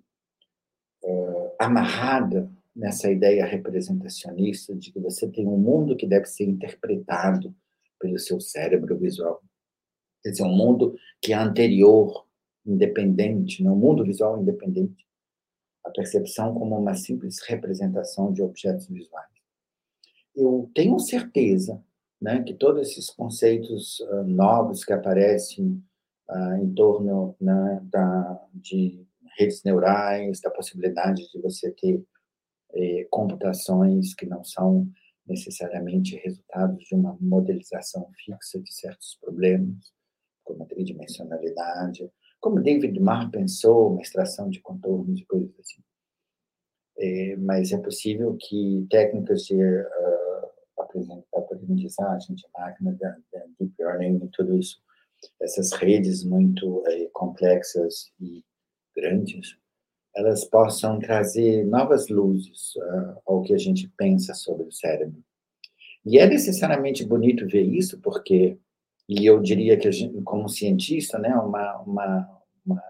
uh, amarrada nessa ideia representacionista de que você tem um mundo que deve ser interpretado pelo seu cérebro visual. Quer dizer, um mundo que é anterior, independente, né? um mundo visual independente. A percepção como uma simples representação de objetos visuais. Eu tenho certeza né, que todos esses conceitos uh, novos que aparecem uh, em torno né, da, de redes neurais, da possibilidade de você ter eh, computações que não são necessariamente resultados de uma modelização fixa de certos problemas, como a tridimensionalidade, como David Marr pensou, uma extração de contornos e coisas assim. É, mas é possível que técnicas de uh, aprendizagem de máquina, de, de deep learning e tudo isso, essas redes muito é, complexas e grandes, elas possam trazer novas luzes uh, ao que a gente pensa sobre o cérebro. E é necessariamente bonito ver isso, porque, e eu diria que, gente, como cientista, né, uma, uma, uma,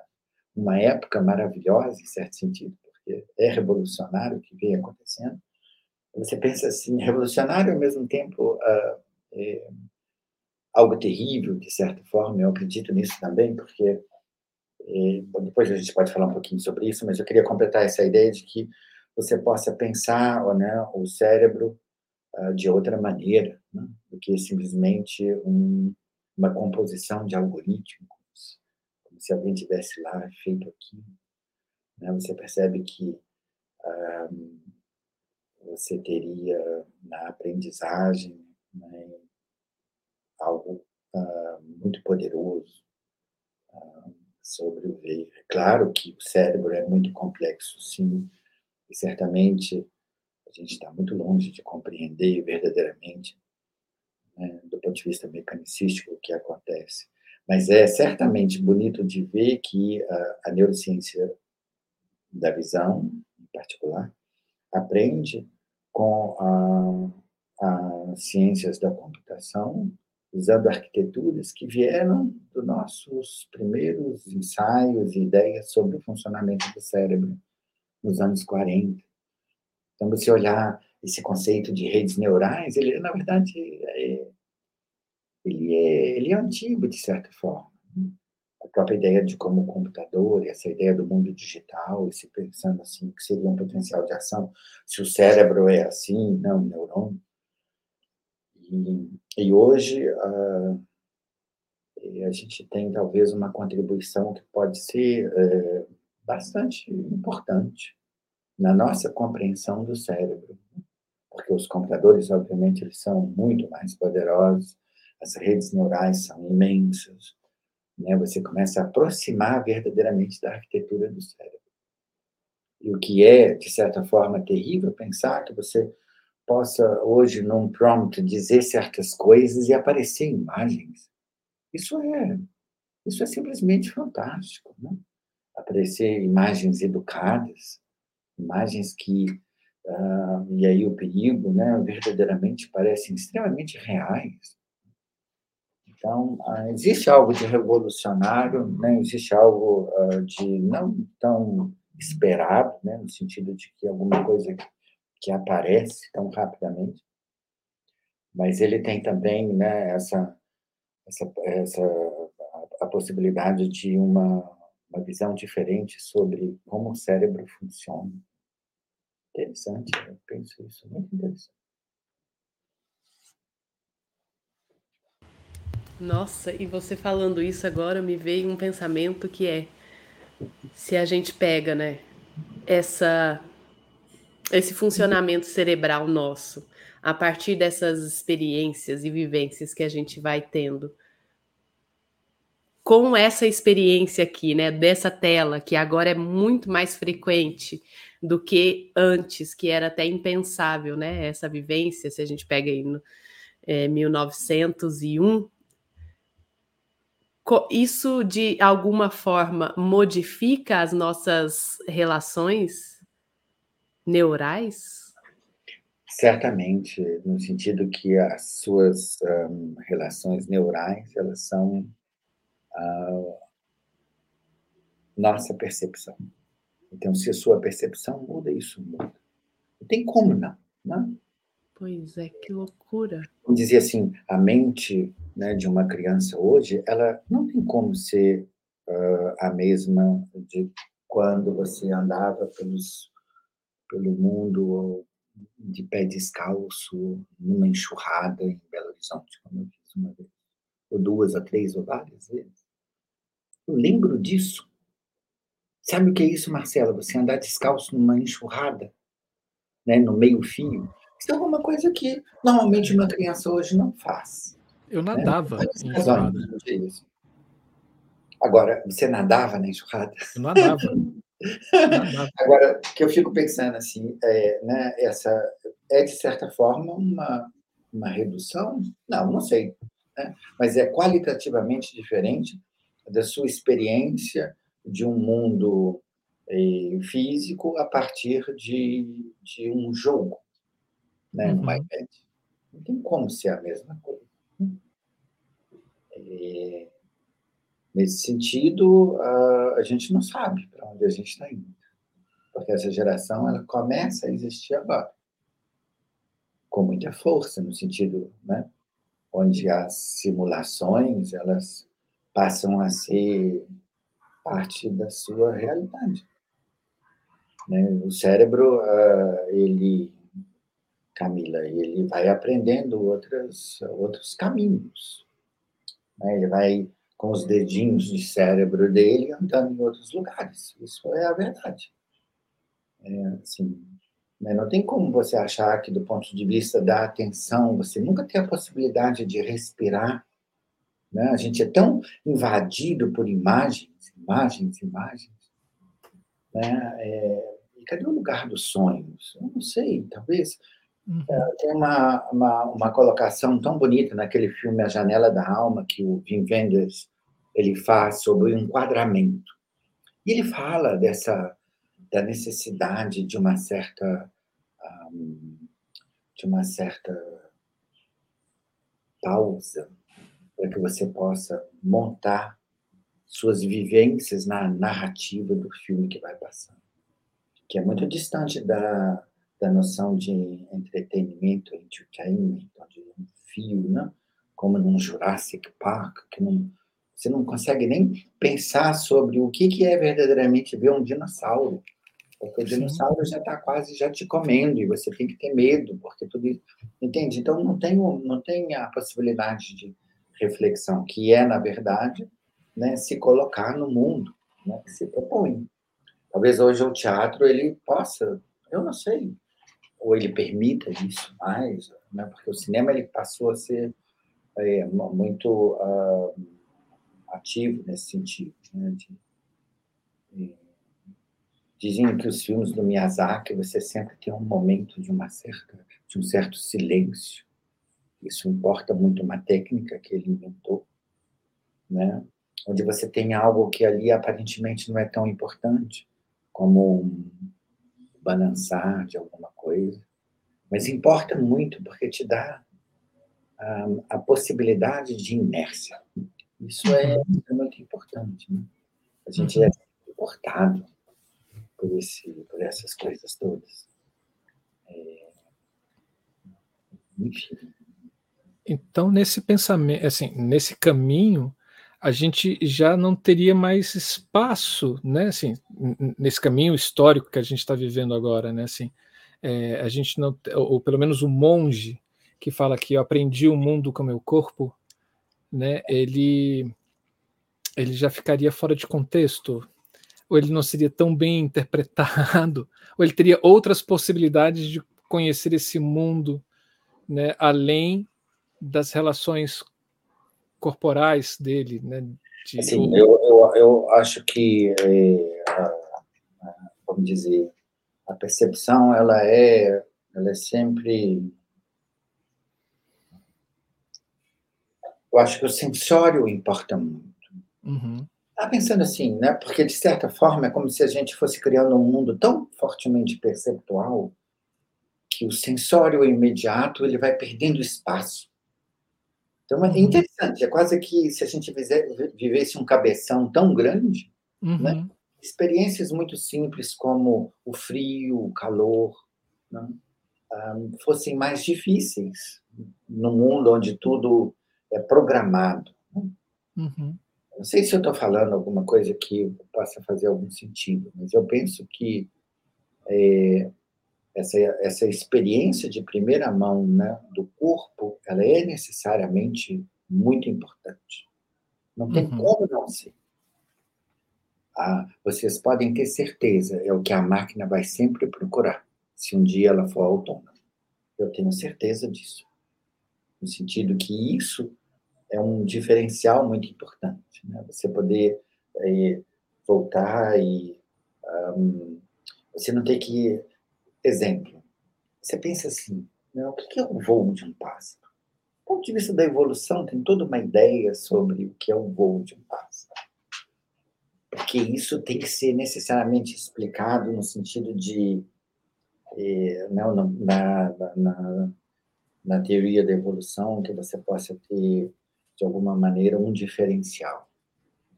uma época maravilhosa, em certo sentido, porque é revolucionário o que vem acontecendo. Você pensa assim, revolucionário ao mesmo tempo uh, é algo terrível, de certa forma, eu acredito nisso também, porque E, depois a gente pode falar um pouquinho sobre isso, mas eu queria completar essa ideia de que você possa pensar né, o cérebro uh, de outra maneira né, do que simplesmente um, uma composição de algoritmos, como se alguém tivesse lá feito aquilo. Né? Você percebe que uh, você teria na aprendizagem né, algo uh, muito poderoso uh, sobre o ver. É claro que o cérebro é muito complexo, sim, e certamente a gente está muito longe de compreender verdadeiramente, né, do ponto de vista mecanicístico, o que acontece. Mas é certamente bonito de ver que a, a neurociência da visão, em particular, aprende com as ciências da computação, usando arquiteturas que vieram dos nossos primeiros ensaios e ideias sobre o funcionamento do cérebro nos anos 40. Então, você olhar esse conceito de redes neurais, ele, na verdade, é, ele, é, ele é antigo, de certa forma a própria ideia de como o computador, essa ideia do mundo digital, e se pensando assim, que seria um potencial de ação, se o cérebro é assim, não o neurônio. E, e hoje a, a gente tem talvez uma contribuição que pode ser é, bastante importante na nossa compreensão do cérebro, porque os computadores, obviamente, eles são muito mais poderosos, as redes neurais são imensas, né? Você começa a aproximar verdadeiramente da arquitetura do cérebro. E o que é, de certa forma, terrível pensar que você possa, hoje, num prompt, dizer certas coisas e aparecer imagens. Isso é, isso é simplesmente fantástico. Né? Aparecer imagens educadas, imagens que Uh, e aí o perigo, né, verdadeiramente parecem extremamente reais. Então, ah, existe algo de revolucionário, né? existe algo uh, de não tão esperado, né? no sentido de que alguma coisa que aparece tão rapidamente, mas ele tem também né, essa, essa, essa a, a possibilidade de uma, uma visão diferente sobre como o cérebro funciona. Interessante, eu penso isso, muito interessante. Nossa, e você falando isso agora me veio um pensamento que é se a gente pega, né, essa esse funcionamento cerebral nosso a partir dessas experiências e vivências que a gente vai tendo com essa experiência aqui, né, dessa tela que agora é muito mais frequente do que antes, que era até impensável, né, essa vivência, se a gente pega aí no é, 1901, isso de alguma forma modifica as nossas relações neurais? Certamente, no sentido que as suas um, relações neurais elas são a nossa percepção. Então, se a sua percepção muda, isso muda. Não tem como não, né? Pois é, que loucura. Dizer assim, a mente né, de uma criança hoje, ela não tem como ser uh, a mesma de quando você andava pelos, pelo mundo de pé descalço, numa enxurrada em Belo Horizonte, como eu fiz uma vez, ou duas, ou três, ou várias vezes. Eu lembro disso. Sabe o que é isso, Marcela? Você andar descalço numa enxurrada, né, no meio-fio. Isso é alguma coisa que normalmente uma criança hoje não faz. Eu né? nadava né? em enxurrada. Agora, você nadava na enxurrada? Eu nadava. nadava. Agora, que eu fico pensando assim, é, né, essa é de certa forma uma, uma redução? Não, não sei. Né? Mas é qualitativamente diferente da sua experiência de um mundo eh, físico a partir de, de um jogo, né, uhum. no iPad. Não tem como ser a mesma coisa. É, nesse sentido, a, a gente não sabe para onde a gente está indo, porque essa geração ela começa a existir agora, com muita força, no sentido né, onde as simulações elas passam a ser parte da sua realidade. Né? O cérebro, uh, ele, Camila, ele vai aprendendo outras, outros caminhos. Né? Ele vai com os dedinhos de cérebro dele andando em outros lugares. Isso é a verdade. É, assim, né? Não tem como você achar que, do ponto de vista da atenção, você nunca tem a possibilidade de respirar. Né? A gente é tão invadido por imagens, imagens, imagens. Né? É, e cadê o lugar dos sonhos? Eu não sei, talvez. É, tem uma, uma, uma, colocação tão bonita naquele filme A Janela da Alma, que o Wim Wenders ele faz sobre o enquadramento. E ele fala dessa da necessidade de uma certa de uma certa pausa para que você possa montar suas vivências na narrativa do filme que vai passando, que é muito distante da, da noção de entretenimento, entertainment, de um fio, né? como num Jurassic Park, que não, você não consegue nem pensar sobre o que, que é verdadeiramente ver um dinossauro. Porque o dinossauro já está quase já te comendo e você tem que ter medo, porque tudo isso. Entende? Então não tem, não tem a possibilidade de reflexão, que é, na verdade, né, se colocar no mundo, né, que se propõe. Talvez hoje o teatro ele possa, eu não sei, ou ele permita isso mais, né, porque o cinema ele passou a ser é, muito uh, ativo nesse sentido, né, de, Dizem que os filmes do Miyazaki você sempre tem um momento de uma certa, de um certo silêncio. Isso importa muito uma técnica que ele inventou, né? Onde você tem algo que ali aparentemente não é tão importante, como um balançar de alguma coisa, mas importa muito porque te dá a, a possibilidade de inércia. Isso é, é muito importante. Né? A gente é importado por, esse, por essas coisas todas. É... Enfim. Então, nesse pensamento, assim, nesse caminho, a gente já não teria mais espaço, né? Assim, nesse caminho histórico que a gente está vivendo agora, né? Assim, é, a gente não, ou pelo menos o monge que fala que eu aprendi o mundo com meu corpo, né? Ele ele já ficaria fora de contexto, ou ele não seria tão bem interpretado, ou ele teria outras possibilidades de conhecer esse mundo, né, além das relações corporais dele, né? De... Assim, eu, eu, eu acho que, é, a, a, vamos dizer, a percepção ela é, ela é sempre eu acho que o sensório importa muito. Uhum. Tá pensando assim, né? Porque de certa forma é como se a gente fosse criando um mundo tão fortemente perceptual que o sensório imediato ele vai perdendo espaço. Então é uhum. interessante, é quase que se a gente vivesse um cabeção tão grande, né? uhum. né? experiências muito simples como o frio, o calor, né? um, fossem mais difíceis no mundo onde tudo é programado. Né? Uhum. Não sei se eu estou falando alguma coisa que possa fazer algum sentido, mas eu penso que é, essa, essa experiência de primeira mão né, do corpo, ela é necessariamente muito importante. Não tem uhum. como não ser. Ah, vocês podem ter certeza, é o que a máquina vai sempre procurar, se um dia ela for autônoma. Eu tenho certeza disso. No sentido que isso é um diferencial muito importante. Né? Você poder é, voltar e um, você não ter que. Exemplo, você pensa assim: o que é o voo de um pássaro? Do ponto de vista da evolução, tem toda uma ideia sobre o que é o voo de um pássaro. Porque isso tem que ser necessariamente explicado no sentido de. É, não, na, na, na, na teoria da evolução, que você possa ter de alguma maneira, um diferencial.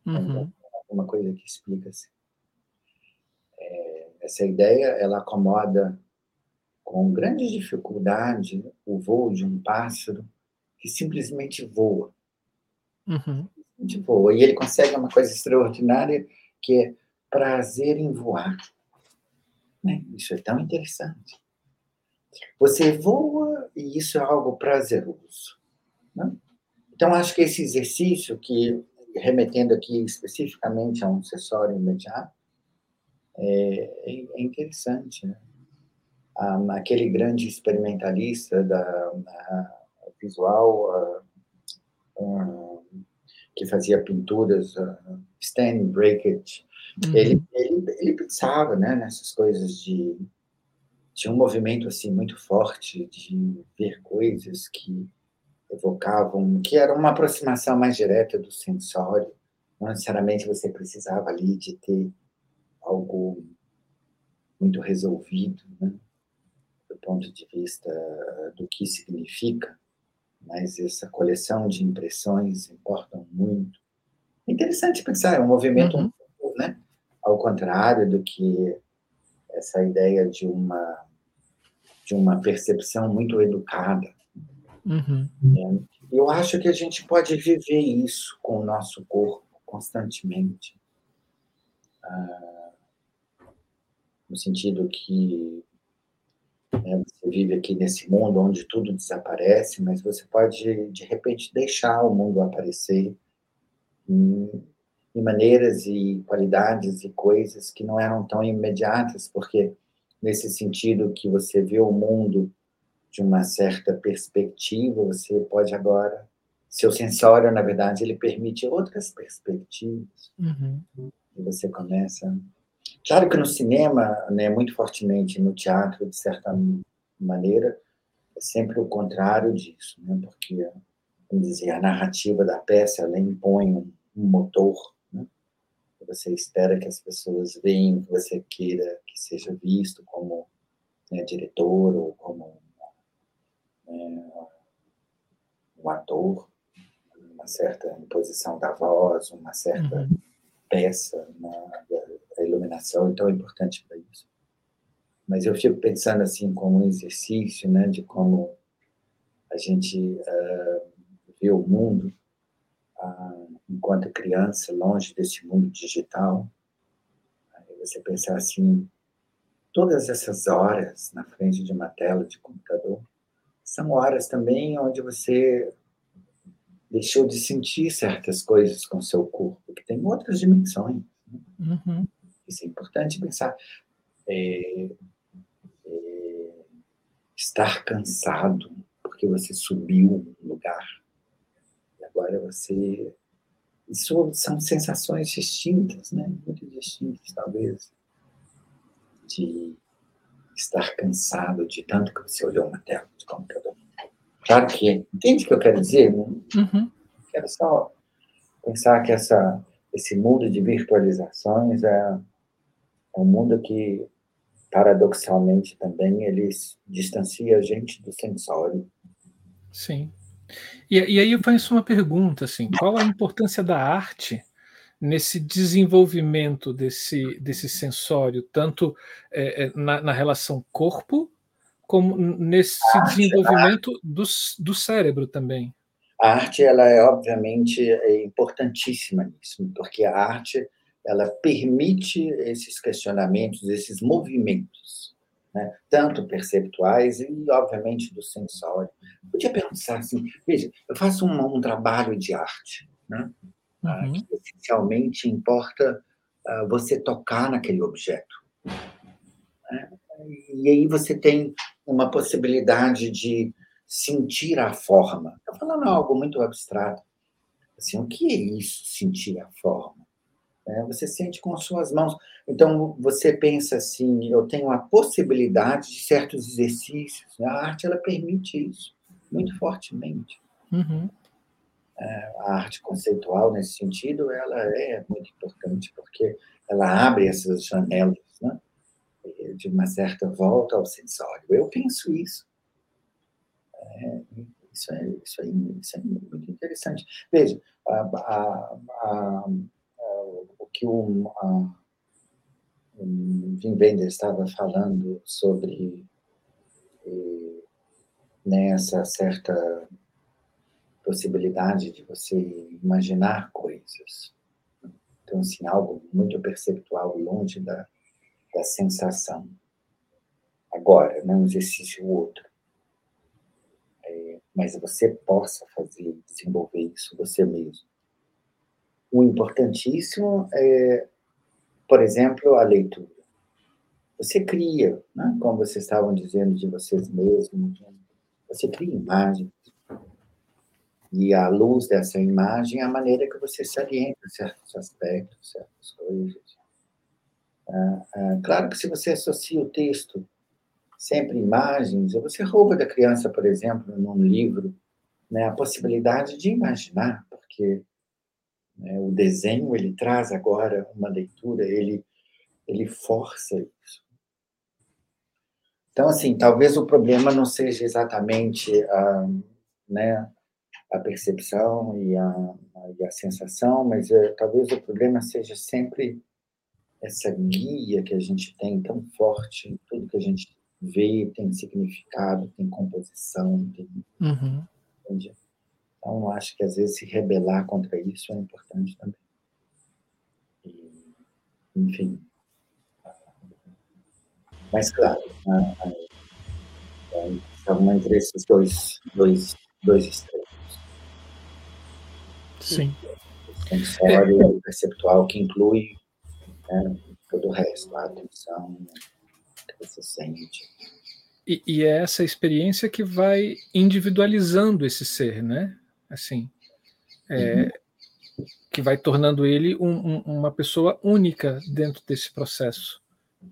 Uhum. Uma coisa que explica assim. Essa ideia, ela acomoda com grande dificuldade o voo de um pássaro que simplesmente voa. Uhum. Simplesmente voa. E ele consegue uma coisa extraordinária que é prazer em voar. Né? Isso é tão interessante. Você voa e isso é algo prazeroso. Né? Então, acho que esse exercício, que remetendo aqui especificamente a um acessório imediato, é, é interessante. Né? Aquele grande experimentalista da, visual que fazia pinturas, Stan Brakhage, uhum. ele, ele, ele pensava né, nessas coisas de tinha um movimento assim muito forte de ver coisas que evocavam, que era uma aproximação mais direta do sensório. Não necessariamente você precisava ali de ter algo muito resolvido, né? do ponto de vista do que significa, mas essa coleção de impressões importam muito. É interessante pensar, é um movimento, uhum. né? ao contrário do que essa ideia de uma de uma percepção muito educada. Uhum. É, eu acho que a gente pode viver isso com o nosso corpo constantemente, ah, no sentido que né, você vive aqui nesse mundo onde tudo desaparece, mas você pode de repente deixar o mundo aparecer em, em maneiras e qualidades e coisas que não eram tão imediatas, porque nesse sentido que você vê o mundo de uma certa perspectiva, você pode agora seu sensório, na verdade, ele permite outras perspectivas. Uhum. E você começa. Claro que no cinema, né, muito fortemente, no teatro, de certa maneira, é sempre o contrário disso, né? porque, vamos dizer, a narrativa da peça ela impõe um, motor você espera que as pessoas vejam, que você queira que seja visto como né, diretor ou como né, um ator, uma certa imposição da voz, uma certa uhum. Peça na iluminação, então é importante para isso. Mas eu fico pensando assim como um exercício, né, de como a gente uh, vê o mundo enquanto criança, longe desse mundo digital, aí você pensar assim, todas essas horas na frente de uma tela de computador, são horas também onde você deixou de sentir certas coisas com seu corpo, tem outras dimensões. Né? Uhum. Isso é importante pensar. É, é, estar cansado porque você subiu um lugar agora você. Isso são sensações distintas, né? muito distintas, talvez, de estar cansado de tanto que você olhou uma tela de computador. Claro que, entende o que eu quero dizer? Uhum. Quero só pensar que essa, esse mundo de virtualizações é, é um mundo que, paradoxalmente também, ele distancia a gente do sensório. Sim. E, e aí eu faço uma pergunta, assim, qual a importância da arte nesse desenvolvimento desse, desse sensório, tanto é, é na, na, relação corpo, como nesse desenvolvimento do, do cérebro também? A arte, ela é obviamente é importantíssima nisso, porque a arte ela permite esses questionamentos, esses movimentos né? tanto perceptuais e, obviamente, do sensório. Podia pensar assim: veja, eu faço um, um trabalho de arte, né? Ah, uhum. que essencialmente importa uh, você tocar naquele objeto. Né? E aí você tem uma possibilidade de sentir a forma. Estou falando algo muito abstrato. Assim, o que é isso, sentir a forma? Né? Você sente com as suas mãos. Então, você pensa assim, eu tenho a possibilidade de certos exercícios. A arte, ela permite isso, muito fortemente. Uhum. É, a arte conceitual, nesse sentido, ela é muito importante, porque ela abre essas janelas, né? de uma certa volta ao sensório. Eu penso isso. Isso, é, isso, é, isso é muito interessante. Veja, a, a, a o que o, o Jim Wenders estava falando sobre nessa né, certa possibilidade de você imaginar coisas. Então, assim, algo muito perceptual, longe da, da sensação. Agora, não um exercício outro. É, mas você possa fazer, desenvolver isso você mesmo. O importantíssimo é, por exemplo, a leitura. Você cria, né? como vocês estavam dizendo de vocês mesmos, você cria imagens. E à luz dessa imagem, a maneira que você salienta certos aspectos, certas coisas. Ah, ah, claro que se você associa o texto sempre imagens, você rouba da criança, por exemplo, num livro, né, a possibilidade de imaginar, porque né, o desenho ele traz agora uma leitura, ele ele força isso. Então, assim, talvez o problema não seja exatamente a, né, a percepção e a, e a sensação, mas é, talvez o problema seja sempre essa guia que a gente tem tão forte, tudo que a gente vê tem significado, tem composição, tem, uhum. Então, acho que às vezes se rebelar contra isso é importante também. E, enfim, mas, claro, estamos entre esses dois, dois, dois extremos. Sim. O sensório e o perceptual, que inclui né, todo o resto, a atenção, você sente. E, e, é essa experiência que vai individualizando esse ser, né? Assim, é, uhum. que vai tornando ele um, um, uma pessoa única dentro desse processo.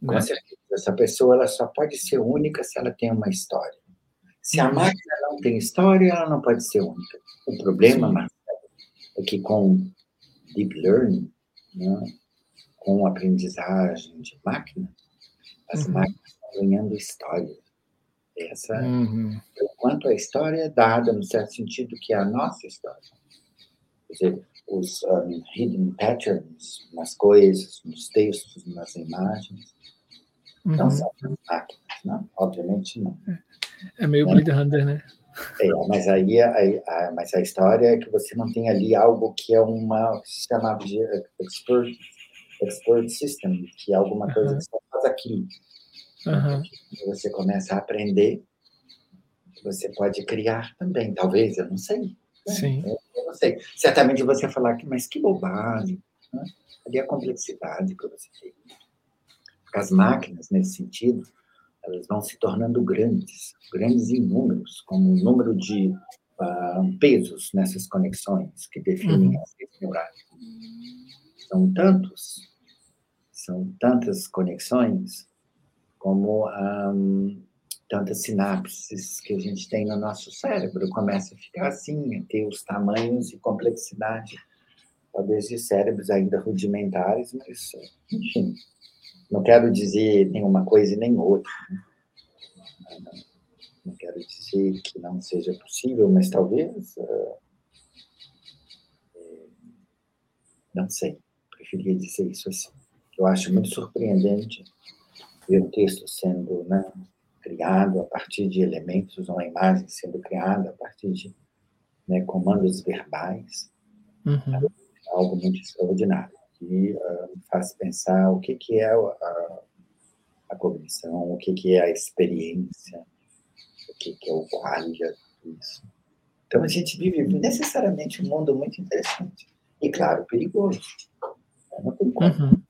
Com né? certeza. Essa pessoa ela só pode ser única se ela tem uma história. Se a uhum. máquina não tem história, ela não pode ser única. O problema, Marcelo, é que com deep learning, né, com aprendizagem de máquina, as uhum. máquinas estão ganhando história. Essa, uhum. Enquanto a história é dada, no certo sentido, que é a nossa história. Quer dizer, os um, hidden patterns nas coisas, nos textos, nas imagens, uhum. não são máquinas, não? obviamente não. É meio é. Blade Runner, né? É, mas aí a, a, mas a história é que você não tem ali algo que é uma sistema de expert, expert system, que é alguma uhum. coisa que você faz aqui. Uhum. Você começa a aprender, você pode criar também, talvez, eu não sei. Sim. Eu, não sei. Certamente você falar que, mas que bobagem. Né? Ali a complexidade para você ter. As máquinas, nesse sentido, elas vão se tornando grandes, grandes em números, como o número de uh, pesos nessas conexões que definem uhum. as redes neurais. São tantos, são tantas conexões como tantas sinapses que a gente tem no nosso cérebro. Começa a ficar assim, a ter os tamanhos e complexidade, talvez de cérebros ainda rudimentares, mas, enfim, não quero dizer nenhuma coisa e nem outra. Né? Não quero dizer que não seja possível, mas talvez. Uh, não sei, preferia dizer isso assim. Eu acho muito surpreendente ver o texto sendo né, criado a partir de elementos, uma imagem sendo criada a partir de né, comandos verbais. Uhum. É algo muito extraordinário que uh, faz pensar o que, que é a, a cognição, o que, que é a experiência, o que, que é o qualia, isso. Então, a gente vive necessariamente um mundo muito interessante. E, claro, perigoso. Não tem como. Uhum.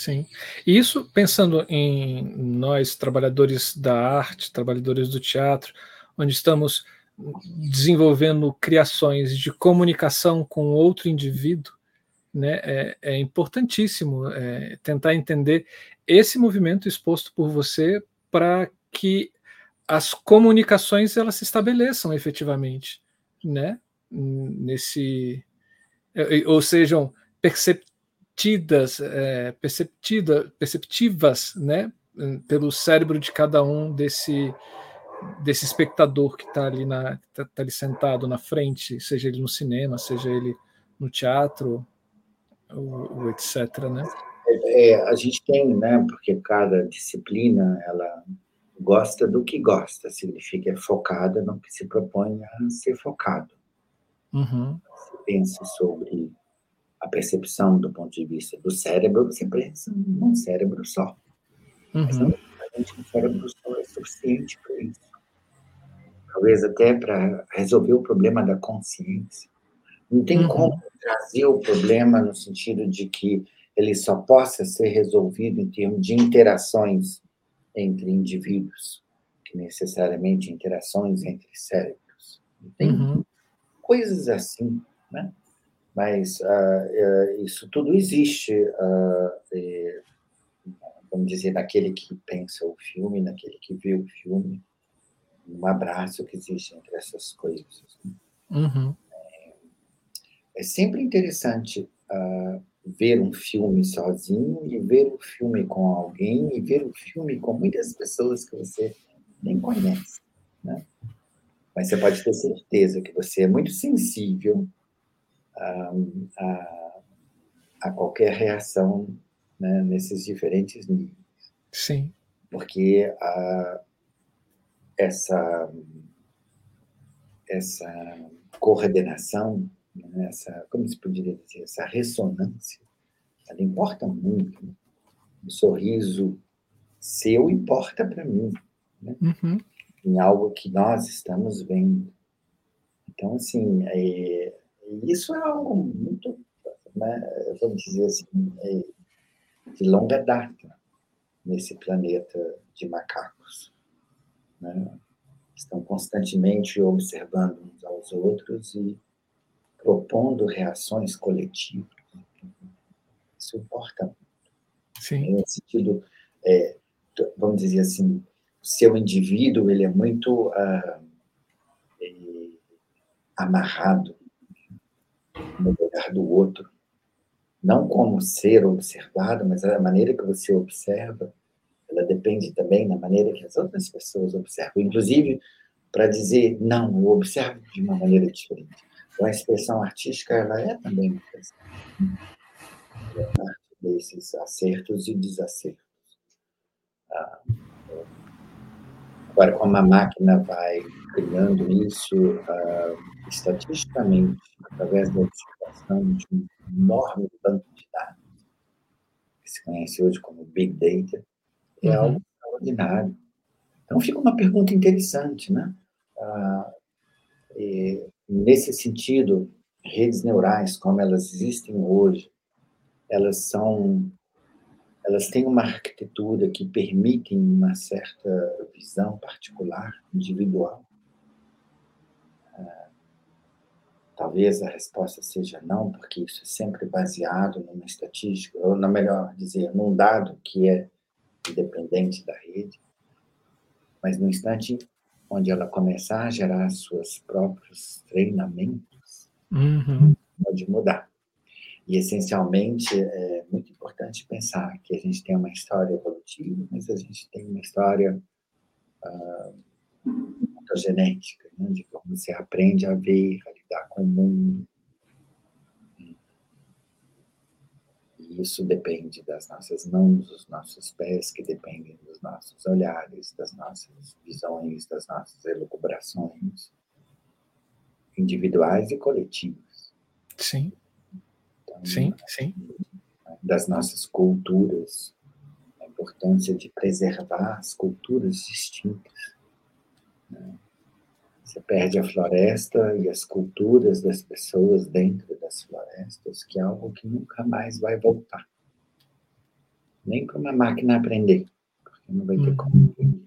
Sim. Isso, pensando em nós, trabalhadores da arte, trabalhadores do teatro, onde estamos desenvolvendo criações de comunicação com outro indivíduo, né, é, é importantíssimo é, tentar entender esse movimento exposto por você para que as comunicações elas se estabeleçam efetivamente, né, nesse ou sejam perceptidas, é, perceptida, perceptivas, né, pelo cérebro de cada um desse desse espectador que está ali na tá, tá ali sentado na frente, seja ele no cinema, seja ele no teatro, o, o etc, né? É, a gente tem, né? Porque cada disciplina ela gosta do que gosta, significa é focada no que se propõe a ser focado. Uhum. Se pensa sobre a percepção do ponto de vista do cérebro, você pensa num cérebro só. Uhum. Mas não necessariamente um cérebro só é suficiente para isso. Talvez até para resolver o problema da consciência. Não tem uhum. como trazer o problema no sentido de que ele só possa ser resolvido em termos de interações entre indivíduos, que necessariamente interações entre cérebros. Tem uhum. coisas assim, né? Mas uh, uh, isso tudo existe, uh, vamos dizer, naquele que pensa o filme, naquele que vê o filme, um abraço que existe entre essas coisas. Né? Uhum. É, é, sempre interessante ver um filme sozinho e ver o um filme com alguém e ver o um filme com muitas pessoas que você nem conhece, né? Mas você pode ter certeza que você é muito sensível a, a, a qualquer reação né, nesses diferentes níveis. Sim. Porque a, essa, essa coordenação, né, essa, como se poderia dizer, essa ressonância, ela importa muito. Né? O sorriso seu importa para mim, né? uhum. em algo que nós estamos vendo. Então, assim, é, isso é algo muito, né, vamos dizer assim, é, de longa data nesse planeta de macacos. Né? Estão constantemente observando uns aos outros e propondo reações coletivas. Isso importa muito. Sim. No sentido, é, vamos dizer assim, o seu indivíduo ele é muito ah, é, amarrado no lugar do outro, não como ser observado, mas a maneira que você observa, ela depende também da maneira que as outras pessoas observam, inclusive para dizer não, eu observo de uma maneira diferente. Então, a expressão artística ela é também uma coisa é parte desses acertos e desacertos. Ah, agora, como a máquina vai criando isso uh, estatisticamente, através da observação de um enorme banco de dados, que se conhece hoje como Big Data, é uhum. algo extraordinário. Então, fica uma pergunta interessante, né? Uh, e, nesse sentido, redes neurais, como elas existem hoje, elas são elas têm uma arquitetura que permite uma certa visão particular, individual, Talvez a resposta seja não, porque isso é sempre baseado numa estatística, ou, na melhor dizer, num dado que é independente da rede. Mas no instante onde ela começar a gerar seus próprios treinamentos, uhum. pode mudar. E, essencialmente, é muito importante pensar que a gente tem uma história evolutiva, mas a gente tem uma história uh, genética, né? de como você aprende a ver, a lidar com o mundo. E isso depende das nossas mãos, dos nossos pés, que dependem dos nossos olhares, das nossas visões, das nossas elucubrações, individuais e coletivas. Sim. Então, sim, sim. Das nossas culturas, a importância de preservar as culturas distintas. Né? Você perde a floresta e as culturas das pessoas dentro das florestas, que é algo que nunca mais vai voltar. Nem para uma máquina aprender, porque não vai ter como uhum. aprender.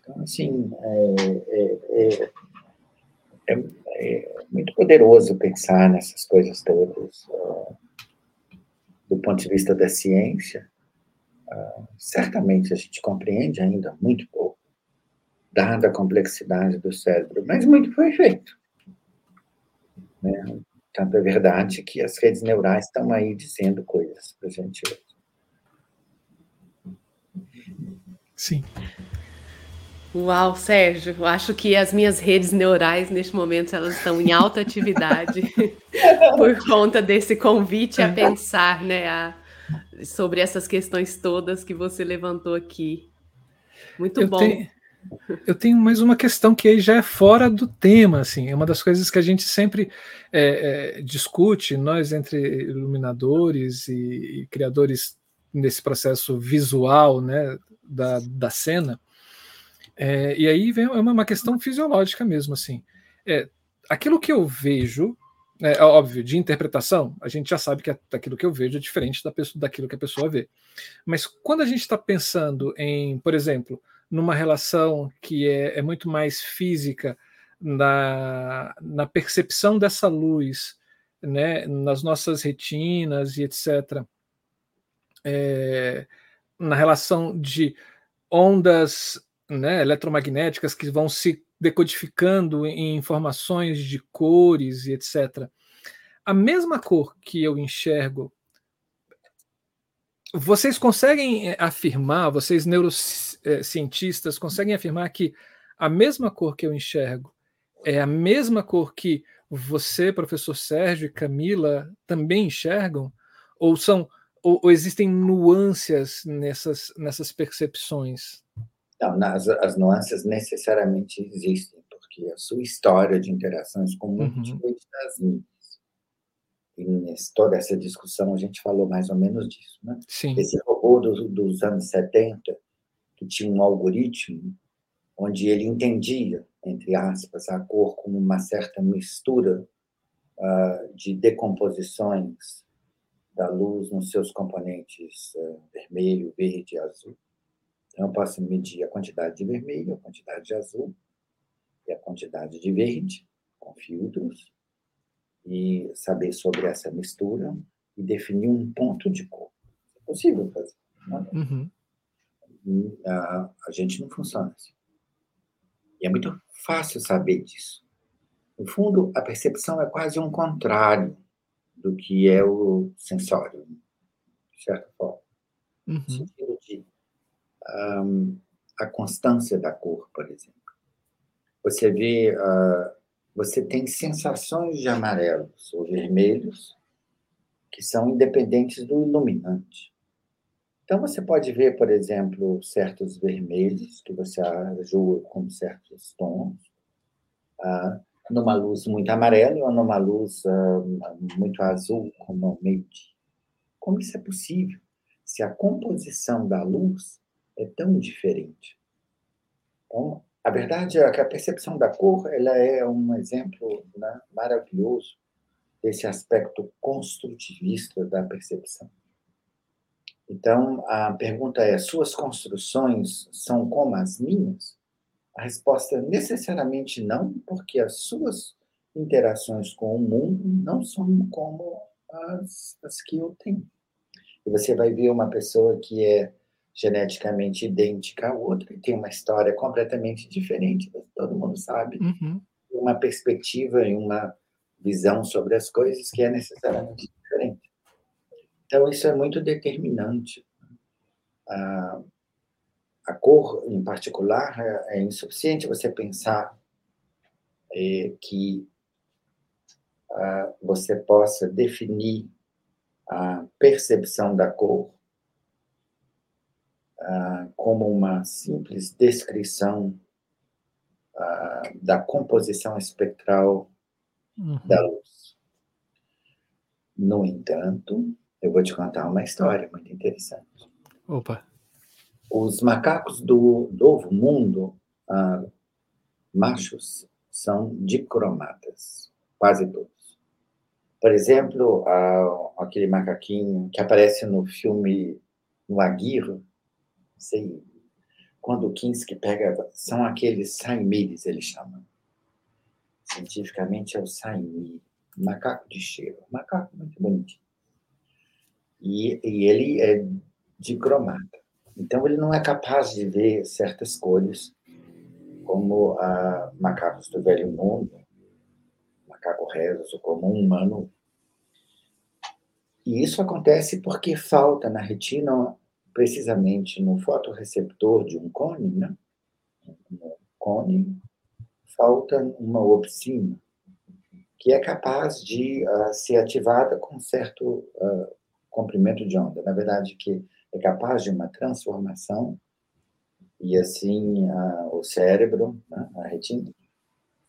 Então, assim, é, é, é, é, muito poderoso pensar nessas coisas todas. Uh, do ponto de vista da ciência, uh, certamente a gente compreende ainda muito pouco dada a complexidade do cérebro, mas muito foi feito. Né? Tanto é verdade que as redes neurais estão aí dizendo coisas para a gente hoje. Sim. Uau, Sérgio, eu acho que as minhas redes neurais neste momento elas estão em alta atividade por conta desse convite a pensar, né, a, sobre essas questões todas que você levantou aqui. Muito eu bom. Tenho, Eu tenho mais uma questão que aí já é fora do tema, assim, é uma das coisas que a gente sempre é, é, discute, nós entre iluminadores e, e, criadores nesse processo visual, né, da, da cena, é, e aí vem uma, uma, questão fisiológica mesmo, assim, é, aquilo que eu vejo, é, óbvio, de interpretação, a gente já sabe que aquilo que eu vejo é diferente da pessoa, daquilo que a pessoa vê, mas quando a gente está pensando em, por exemplo, numa relação que é, é muito mais física, na, na percepção dessa luz, né, nas nossas retinas e etc., é, na relação de ondas né, eletromagnéticas que vão se decodificando em informações de cores e etc. A mesma cor que eu enxergo vocês conseguem eh, afirmar, vocês neurocientistas conseguem afirmar que a mesma cor que eu enxergo é a mesma cor que você, professor Sérgio e Camila também enxergam? Ou são ou, ou existem nuances nessas, nessas percepções? Não, as, as nuances necessariamente existem, porque a sua história de interações com uhum. das minhas e nesse, toda essa discussão a gente falou mais ou menos disso. Né? Sim. Esse robô do, dos anos 70, que tinha um algoritmo onde ele entendia, entre aspas, a cor como uma certa mistura uh, de decomposições da luz nos seus componentes uh, vermelho, verde e azul. Então, eu posso medir a quantidade de vermelho, a quantidade de azul e a quantidade de verde com filtros e saber sobre essa mistura e definir um ponto de cor. É possível fazer. Né? Uhum. A, a gente não funciona assim. E é muito fácil saber disso. No fundo, a percepção é quase um contrário do que é o sensório, de certa forma. Uhum. Um, a constância da cor, por exemplo. Você vê uh, você tem sensações de amarelos ou vermelhos que são independentes do iluminante. Então, você pode ver, por exemplo, certos vermelhos que você ajuda com certos tons, ah, numa luz muito amarela ou numa luz ah, muito azul, como o. Como isso é possível? Se a composição da luz é tão diferente. Então, a verdade é que a percepção da cor ela é um exemplo né, maravilhoso desse aspecto construtivista da percepção. Então, a pergunta é: suas construções são como as minhas? A resposta é necessariamente não, porque as suas interações com o mundo não são como as, as que eu tenho. E você vai ver uma pessoa que é geneticamente idêntica à outra e tem uma história completamente diferente, todo mundo sabe, uhum. uma perspectiva e uma visão sobre as coisas que é necessariamente diferente. Então, isso é muito determinante. A, a cor, em particular, é, é insuficiente você pensar é, que a, você possa definir a percepção da cor ah, como uma simples descrição ah, da composição espectral uhum. da luz. No entanto, eu vou te contar uma história muito interessante. Opa! Os macacos do Novo Mundo, ah, machos, são dicromatas, quase todos. Por exemplo, aquele macaquinho que aparece no filme No Aguirre, quando o Kinski pega, são aqueles saimires, ele chama. Cientificamente é o saimir, macaco de cheiro, macaco muito bonitinho. E, e ele é de cromata. Então ele não é capaz de ver certas cores, como a macacos do velho mundo, macaco rezo, como um humano. E isso acontece porque falta na retina precisamente no fotoreceptor de um cone, né? cone, falta uma opsina, que é capaz de uh, ser ativada com certo uh, comprimento de onda. Na verdade, que é capaz de uma transformação E assim, o cérebro, né, a retina,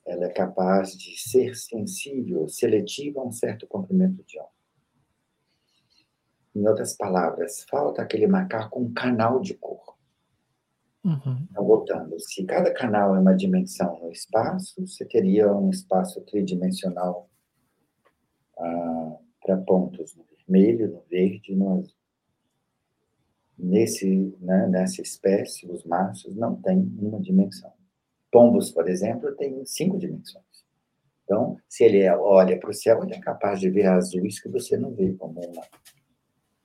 ela é capaz de ser sensível, seletiva a um certo comprimento de onda. Em outras palavras, falta aquele macaco um canal de cor. Uhum. Então, voltando, se cada canal é uma dimensão no espaço, você teria um espaço tridimensional ah, para pontos no vermelho, no verde e no azul. Nesse, né, nessa espécie, os machos não têm uma dimensão. Pombos, por exemplo, têm cinco dimensões. Então, se ele olha para o céu, ele é capaz de ver azuis que você não vê como uma.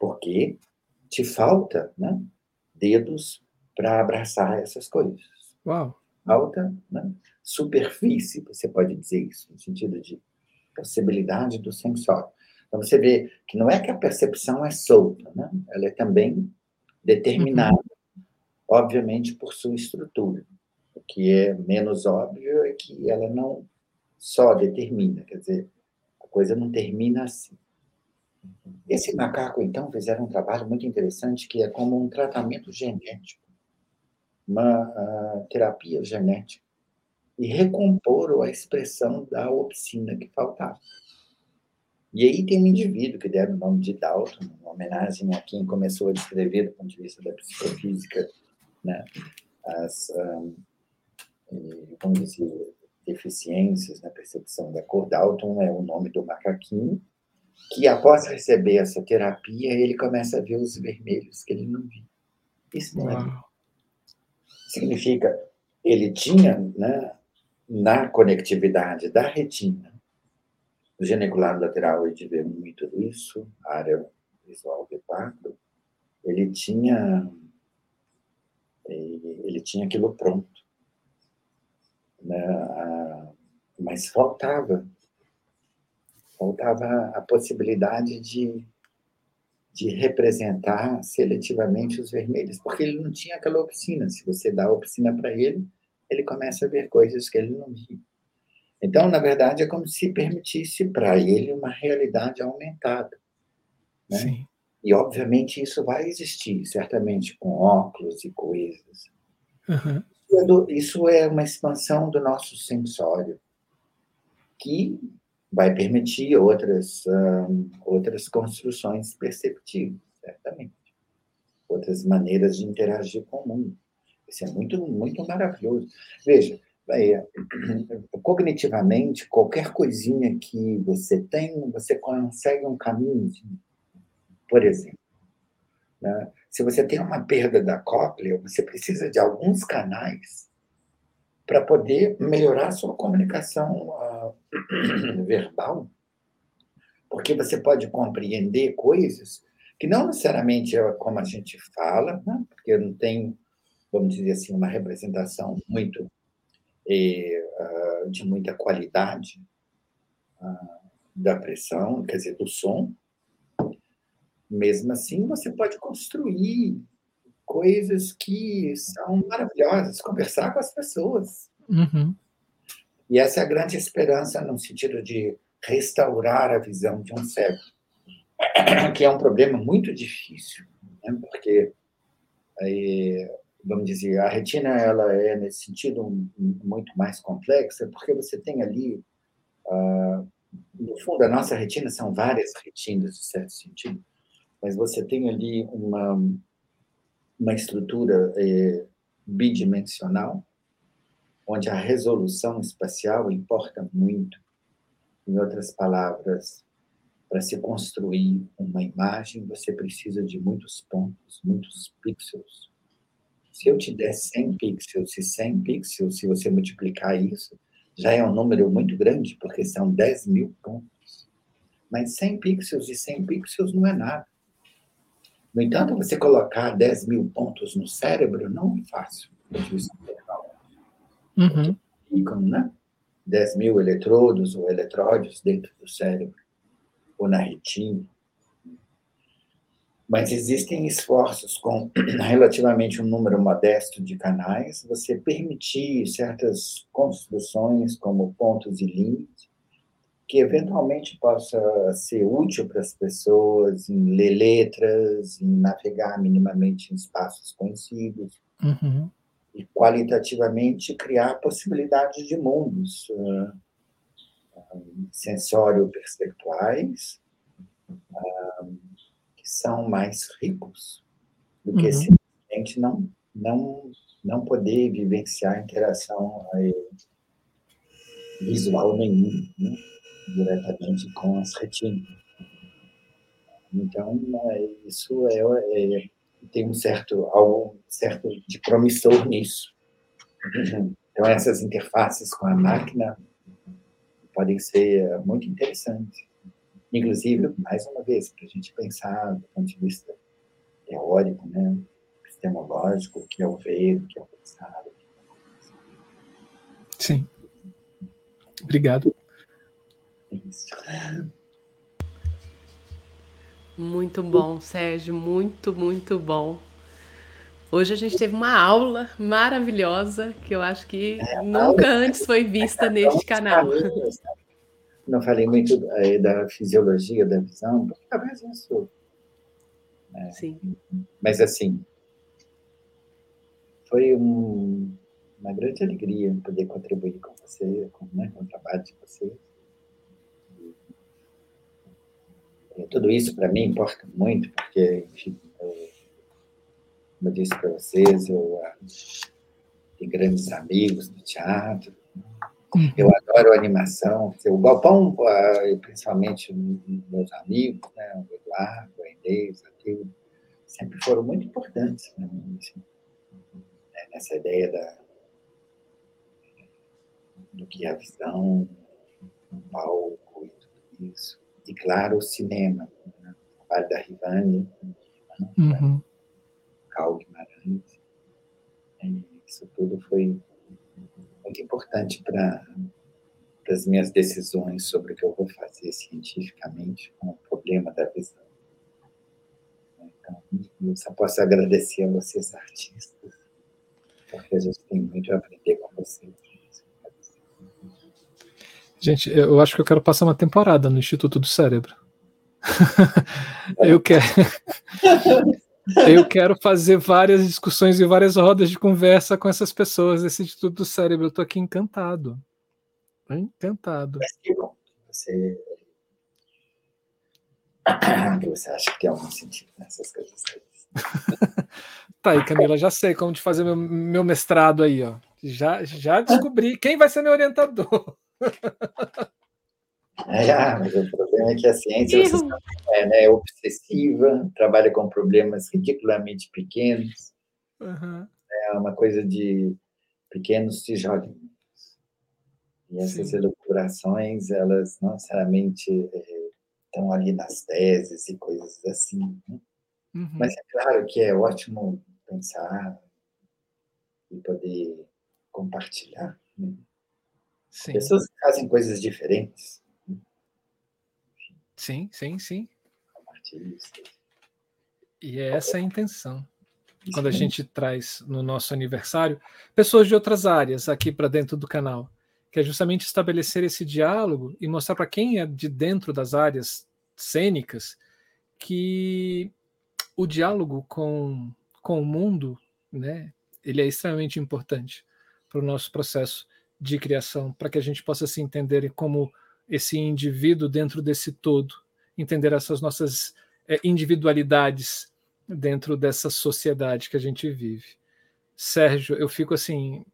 Porque te falta né, dedos para abraçar essas coisas. Uau! Falta né, superfície, você pode dizer isso, no sentido de possibilidade do sensório. Então, você vê que não é que a percepção é solta, né? ela é também determinada, uhum. obviamente, por sua estrutura. O que é menos óbvio é que ela não só determina, quer dizer, a coisa não termina assim. Esse macaco, então, fizeram um trabalho muito interessante que é como um tratamento genético, uma uh, terapia genética, e recomporam a expressão da opsina que faltava. E aí tem um indivíduo que deram o nome de Dalton, uma homenagem a quem começou a descrever, do ponto de vista da psicofísica, né, as, um, vamos dizer, deficiências na percepção da cor. Dalton é o nome do macaquinho, que após receber essa terapia, ele começa a ver os vermelhos que ele não via. Isso não é. Significa, ele tinha, né, na conectividade da retina, do genicular lateral e de vermelho e tudo isso, a área visual V4, ele tinha ele tinha aquilo pronto. Né? Mas faltava faltava a possibilidade de, de representar seletivamente os vermelhos, porque ele não tinha aquela oficina. Se você dá a oficina para ele, ele começa a ver coisas que ele não via. Então, na verdade, é como se permitisse para ele uma realidade aumentada. Né? Sim. E, obviamente, isso vai existir, certamente, com óculos e coisas. Uhum. Isso é uma expansão do nosso sensório, que vai permitir outras, um, outras construções perceptivas, certamente. Outras maneiras de interagir com o mundo. Isso é muito, muito maravilhoso. Veja, é, cognitivamente, qualquer coisinha que você tem, você consegue um caminho. Por exemplo, né? se você tem uma perda da cóclea, você precisa de alguns canais para poder melhorar a sua comunicação verbal, porque você pode compreender coisas que não necessariamente é como a gente fala, né? porque não tem, vamos dizer assim, uma representação muito uh, de muita qualidade uh, da pressão, quer dizer, do som. Mesmo assim, você pode construir coisas que são maravilhosas, conversar com as pessoas. Uhum. E essa é a grande esperança no sentido de restaurar a visão de um cego, que é um problema muito difícil, né? porque vamos dizer, a retina ela é nesse sentido muito mais complexa, porque você tem ali, uh, no fundo, a nossa retina são várias retinas, de certo sentido, mas você tem ali uma, uma estrutura é, bidimensional, onde a resolução espacial importa muito. Em outras palavras, para se construir uma imagem, você precisa de muitos pontos, muitos pixels se eu te der 100 pixels e 100 pixels, se você multiplicar isso, já é um número muito grande, porque são 10 mil pontos. Mas 100 pixels e 100 pixels não é nada. No entanto, você colocar 10 mil pontos no cérebro não é fácil. Uhum. Ficam, né? 10 mil eletrodos ou eletródios dentro do cérebro, ou na retina mas existem esforços com relativamente um número modesto de canais, você permitir certas construções como pontos e linhas, que eventualmente possa ser útil para as pessoas em ler letras, em navegar minimamente em espaços conhecidos. Uhum. E qualitativamente criar possibilidades de mundos uh, sensório-perceptuais uh, que são mais ricos do que uhum. simplesmente não, não, não poder vivenciar interação visual nenhuma, né? diretamente com as retinas. Então, isso é, é, tem um certo, algo certo de promissor nisso. Então, essas interfaces com a máquina podem ser muito interessantes. Inclusive, mais uma vez, para a gente pensar do ponto de vista teórico, né? epistemológico, o que é o ver, o que é o pensar. Sim. Obrigado. Isso. Muito bom, Sérgio, muito, muito bom. Hoje a gente teve uma aula maravilhosa que eu acho que é, nunca antes foi vista é, neste canal. Não falei muito aí da fisiologia da visão, porque talvez isso. Né? Sim. Mas assim, foi um, uma grande alegria poder contribuir com você, com, né, com o trabalho de vocês. Tudo isso para mim importa muito, porque, enfim, eu, como eu disse para vocês, eu tenho grandes amigos do teatro, uhum. eu adoro animação. O Galpão, uh, principalmente meus amigos, né, o Eduardo, a Inês, a Tilde, sempre foram muito importantes para mim, assim, né, nessa ideia da, do que é a visão, o palco e tudo isso e, claro, o cinema. Né? O trabalho da Rivani, né? uhum. Cal Guimarães. E isso tudo foi muito importante para as minhas decisões sobre o que eu vou fazer cientificamente com o problema da visão. Então, eu só posso agradecer a vocês, artistas, porque a gente tem muito a aprender com vocês. Gente, eu acho que eu quero passar uma temporada no Instituto do Cérebro. eu quero. eu quero fazer várias discussões e várias rodas de conversa com essas pessoas desse Instituto do Cérebro. Eu estou aqui encantado. Encantado. Você. Você acha que tem algum sentido nessas coisas? tá aí, Camila, já sei como de fazer meu, meu mestrado aí, ó. Já, já descobri quem vai ser meu orientador. É, mas o problema é que a ciência é, né, é obsessiva, trabalha com problemas ridiculamente pequenos. Uhum. É uma coisa de pequenos tijolinhos. E essas Sim. elucubrações, elas não necessariamente é, estão ali nas teses e coisas assim. Né? Uhum. Mas é claro que é ótimo pensar e poder compartilhar. Né? Sim. Pessoas que fazem coisas diferentes. Sim, sim, sim. E é essa a intenção. Quando a gente traz no nosso aniversário pessoas de outras áreas aqui para dentro do canal, que é justamente estabelecer esse diálogo e mostrar para quem é de dentro das áreas cênicas que o diálogo com, com o mundo, né, ele é extremamente importante para o nosso processo de criação, para que a gente possa se entender como esse indivíduo dentro desse todo, entender essas nossas é, individualidades dentro dessa sociedade que a gente vive. Sérgio, eu fico assim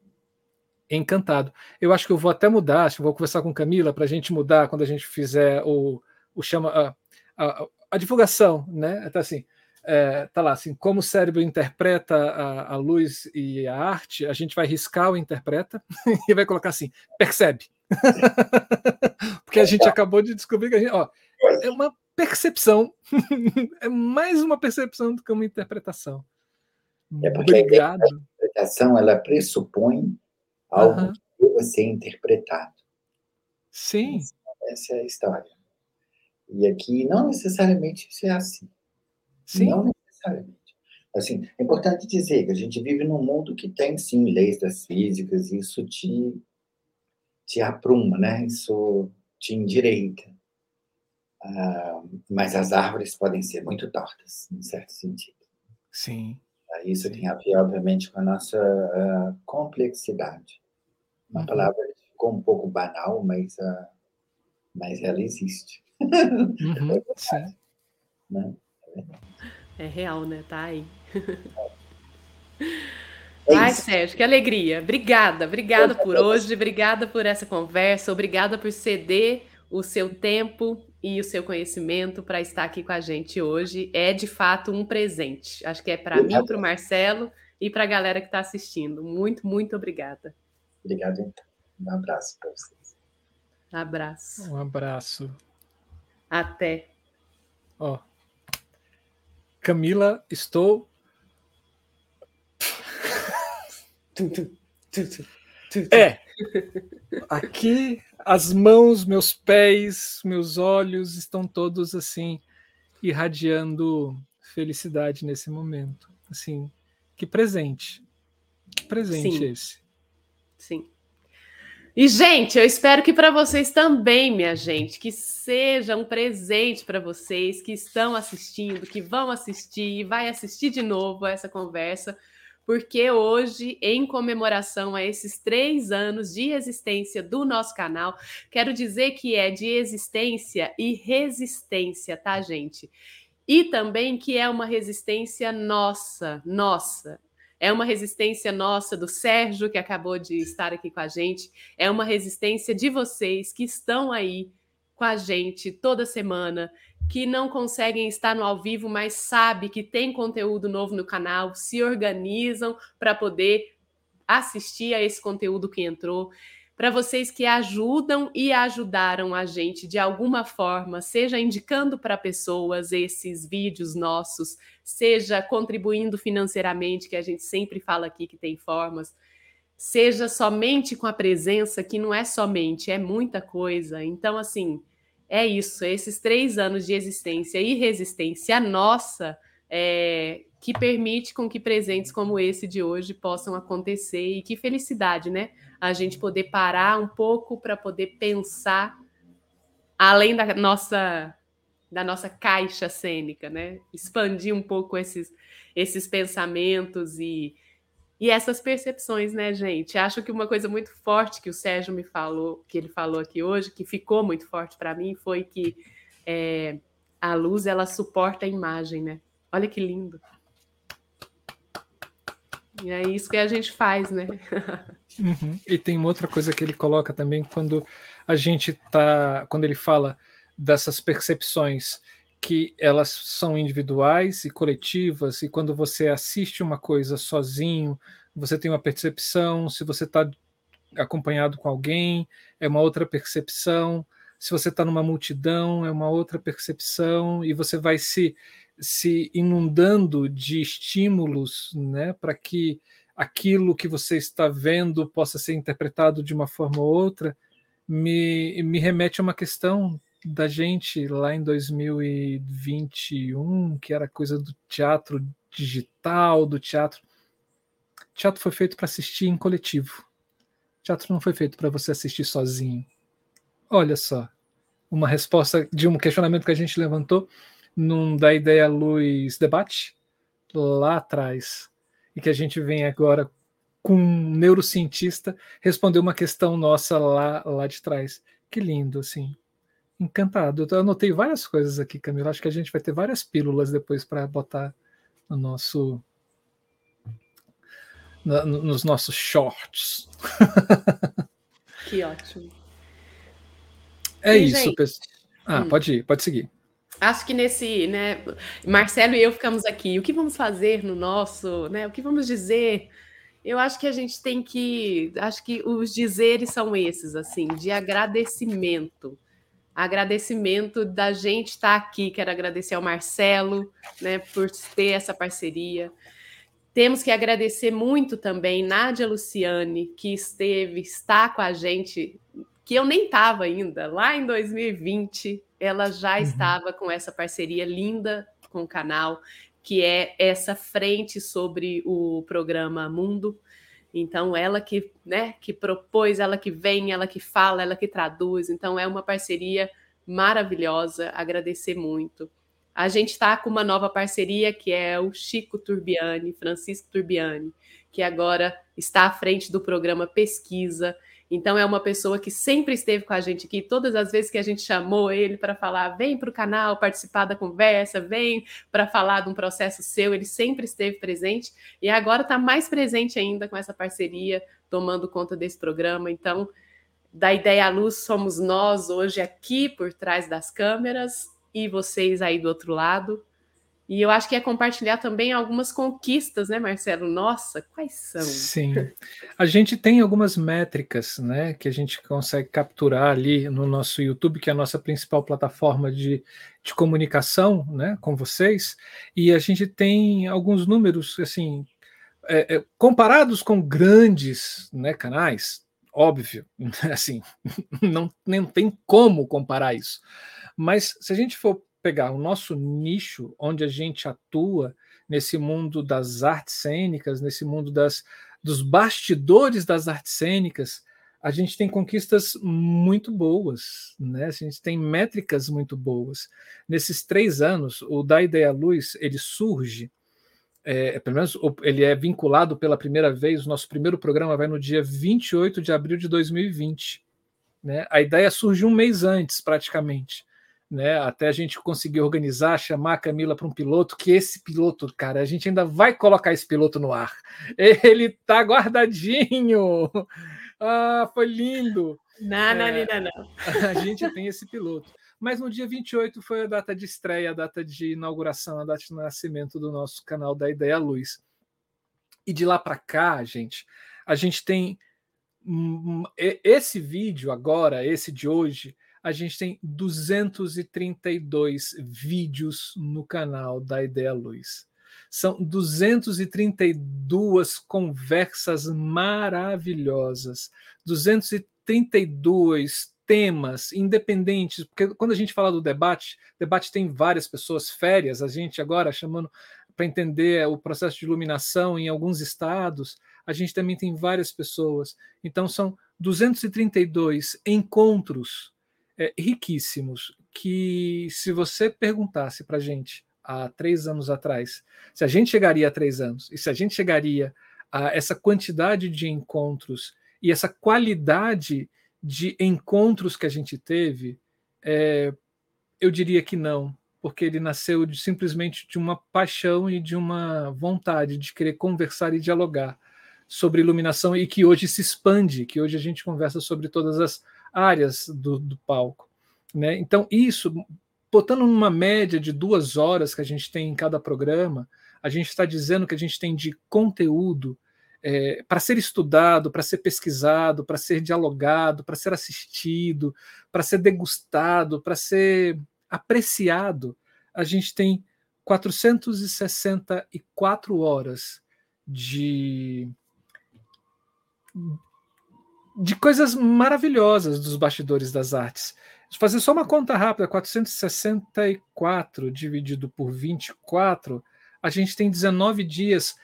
encantado. Eu acho que eu vou até mudar, acho que vou conversar com Camila para a gente mudar quando a gente fizer o, o chama a, a, a divulgação, né? Então, assim, é, tá lá assim, como o cérebro interpreta a, a, luz e a arte, a gente vai riscar o interpreta e vai colocar assim, percebe. Porque a gente acabou de descobrir que a gente, ó, é uma percepção, é mais uma percepção do que uma interpretação. É porque Obrigado. a interpretação ela pressupõe algo uhum. que deva ser interpretado. Sim. Essa é a história. E aqui não necessariamente isso é assim. Sim. Não necessariamente. Assim, é importante dizer que a gente vive num mundo que tem, sim, leis das físicas, e isso te, te apruma, né? Isso te endireita. Ah, mas as árvores podem ser muito tortas, em certo sentido. Sim. Isso tem a ver, obviamente, com a nossa uh, complexidade. Uma uhum. palavra que ficou um pouco banal, mas, uh, mas ela existe. Uhum, sim. Né? É real, né? Tá aí. É Ai, Sérgio, que alegria. Obrigada, obrigada por hoje, obrigada por essa conversa, obrigada por ceder o seu tempo e o seu conhecimento para estar aqui com a gente hoje. É de fato um presente. Acho que é para mim, para o Marcelo e para a galera que está assistindo. Muito, muito obrigada. Obrigado, então. Um abraço para vocês. Abraço. Um abraço. Até. Ó. Camila, estou. É. Aqui as mãos, meus pés, meus olhos estão todos assim irradiando felicidade nesse momento. Assim, que presente. Que presente Sim. esse. Sim. E, gente, eu espero que para vocês também, minha gente, que seja um presente para vocês que estão assistindo, que vão assistir e vai assistir de novo essa conversa, porque hoje, em comemoração a esses três anos de existência do nosso canal, quero dizer que é de existência e resistência, tá, gente? E também que é uma resistência nossa, nossa. É uma resistência nossa do Sérgio, que acabou de estar aqui com a gente. É uma resistência de vocês que estão aí com a gente toda semana, que não conseguem estar no ao vivo, mas sabe que tem conteúdo novo no canal, se organizam para poder assistir a esse conteúdo que entrou para vocês que ajudam e ajudaram a gente de alguma forma, seja indicando para pessoas esses vídeos nossos, seja contribuindo financeiramente, que a gente sempre fala aqui que tem formas, seja somente com a presença, que não é somente, é muita coisa. Então, assim, é isso, esses três anos de existência e resistência nossa. É, que permite com que presentes como esse de hoje possam acontecer e que felicidade, né? a gente poder parar um pouco para poder pensar além da nossa da nossa caixa cênica, né? Expandir um pouco esses esses pensamentos e e essas percepções, né, gente? Acho que uma coisa muito forte que o Sérgio me falou, que ele falou aqui hoje, que ficou muito forte para mim, foi que é, a luz ela suporta a imagem, né? Olha que lindo. E é isso que a gente faz, né? Uhum. E tem uma outra coisa que ele coloca também quando a gente tá, quando ele fala dessas percepções que elas são individuais e coletivas e quando você assiste uma coisa sozinho, você tem uma percepção, se você está acompanhado com alguém, é uma outra percepção, se você está numa multidão, é uma outra percepção, e você vai se, se inundando de estímulos né, para que aquilo que você está vendo possa ser interpretado de uma forma ou outra, me, me remete a uma questão da gente lá em 2021, que era coisa do teatro digital, do teatro. teatro foi feito para assistir em coletivo. teatro não foi feito para você assistir sozinho. Olha só, uma resposta de um questionamento que a gente levantou num da ideia luz debate lá atrás e que a gente vem agora com um neurocientista responder uma questão nossa lá, lá de trás. Que lindo, assim. Encantado. Eu anotei várias coisas aqui, Camila. Acho que a gente vai ter várias pílulas depois para botar no nosso. Na, nos nossos shorts. Que ótimo. É e, isso, pessoal. Ah, hum. pode ir, pode seguir. Acho que nesse, né, Marcelo e eu ficamos aqui. O que vamos fazer no nosso, né? O que vamos dizer? Eu acho que a gente tem que, acho que os dizeres são esses, assim, de agradecimento. Agradecimento da gente estar aqui. Quero agradecer ao Marcelo, né, por ter essa parceria. Temos que agradecer muito também Nádia Luciane, que esteve, está com a gente, que eu nem estava ainda, lá em 2020, ela já uhum. estava com essa parceria linda com o canal, que é essa frente sobre o programa Mundo. Então, ela que, né, que propôs, ela que vem, ela que fala, ela que traduz. Então, é uma parceria maravilhosa. Agradecer muito a gente está com uma nova parceria que é o Chico Turbiani, Francisco Turbiani, que agora está à frente do programa Pesquisa. Então, é uma pessoa que sempre esteve com a gente aqui. Todas as vezes que a gente chamou ele para falar, vem para o canal participar da conversa, vem para falar de um processo seu, ele sempre esteve presente e agora está mais presente ainda com essa parceria, tomando conta desse programa. Então, da Ideia à Luz somos nós hoje aqui por trás das câmeras e vocês aí do outro lado. E eu acho que é compartilhar também algumas conquistas, né, Marcelo? Nossa, quais são? Sim. A gente tem algumas métricas, né, que a gente consegue capturar ali no nosso YouTube, que é a nossa principal plataforma de, de comunicação, né, com vocês. E a gente tem alguns números, assim, é, é, comparados com grandes né, canais, óbvio, assim, não, nem tem como comparar isso. Mas se a gente for pegar o nosso nicho, onde a gente atua, nesse mundo das artes cênicas, nesse mundo das, dos bastidores das artes cênicas, a gente tem conquistas muito boas, né? A gente tem métricas muito boas. Nesses três anos, o Da Ideia Luz ele surge, é, pelo menos ele é vinculado pela primeira vez. O nosso primeiro programa vai no dia 28 de abril de 2020. Né? A ideia surge um mês antes, praticamente né? Até a gente conseguir organizar, chamar a Camila para um piloto, que esse piloto, cara, a gente ainda vai colocar esse piloto no ar. Ele tá guardadinho. Ah, foi lindo. Não, não, é, não, não. A gente tem esse piloto. Mas no dia 28 foi a data de estreia, a data de inauguração, a data de nascimento do nosso canal da Ideia Luz. E de lá para cá, gente, a gente tem esse vídeo agora, esse de hoje, a gente tem 232 vídeos no canal da Ideia Luz. São 232 conversas maravilhosas, 232 temas independentes, porque quando a gente fala do debate, debate tem várias pessoas, férias, a gente agora chamando para entender o processo de iluminação em alguns estados, a gente também tem várias pessoas. Então são 232 encontros é, riquíssimos que, se você perguntasse para a gente há três anos atrás, se a gente chegaria a três anos e se a gente chegaria a essa quantidade de encontros e essa qualidade de encontros que a gente teve, é, eu diria que não, porque ele nasceu de, simplesmente de uma paixão e de uma vontade de querer conversar e dialogar sobre iluminação e que hoje se expande, que hoje a gente conversa sobre todas as áreas do, do palco. Né? Então, isso, botando numa média de duas horas que a gente tem em cada programa, a gente está dizendo que a gente tem de conteúdo é, para ser estudado, para ser pesquisado, para ser dialogado, para ser assistido, para ser degustado, para ser apreciado. A gente tem 464 horas de de coisas maravilhosas dos bastidores das artes. Vou fazer só uma conta rápida: 464 dividido por 24, a gente tem 19 dias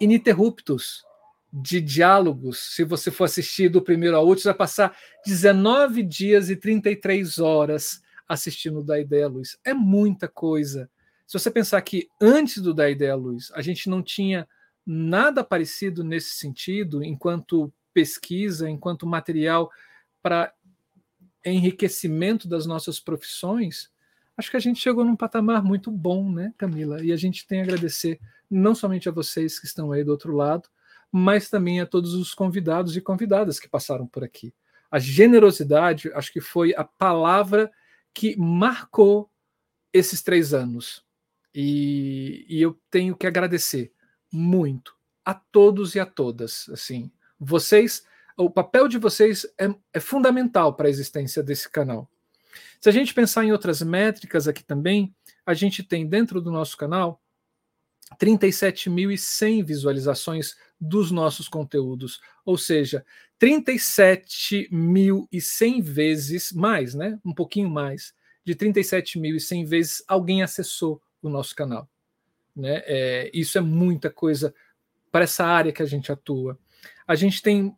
ininterruptos de diálogos. Se você for assistir do primeiro ao último, vai passar 19 dias e 33 horas assistindo Da Ideia Luz. É muita coisa. Se você pensar que antes do Da Ideia Luz, a gente não tinha nada parecido nesse sentido, enquanto pesquisa, enquanto material para enriquecimento das nossas profissões, acho que a gente chegou num patamar muito bom, né, Camila? E a gente tem a agradecer não somente a vocês que estão aí do outro lado, mas também a todos os convidados e convidadas que passaram por aqui. A generosidade, acho que foi a palavra que marcou esses três anos. E, e eu tenho que agradecer muito a todos e a todas. Assim, vocês, o papel de vocês é, é fundamental para a existência desse canal. Se a gente pensar em outras métricas aqui também, a gente tem dentro do nosso canal 37.100 visualizações dos nossos conteúdos, ou seja, 37.100 vezes mais, né? Um pouquinho mais de 37.100 vezes alguém acessou o nosso canal, né? É, isso é muita coisa para essa área que a gente atua a gente tem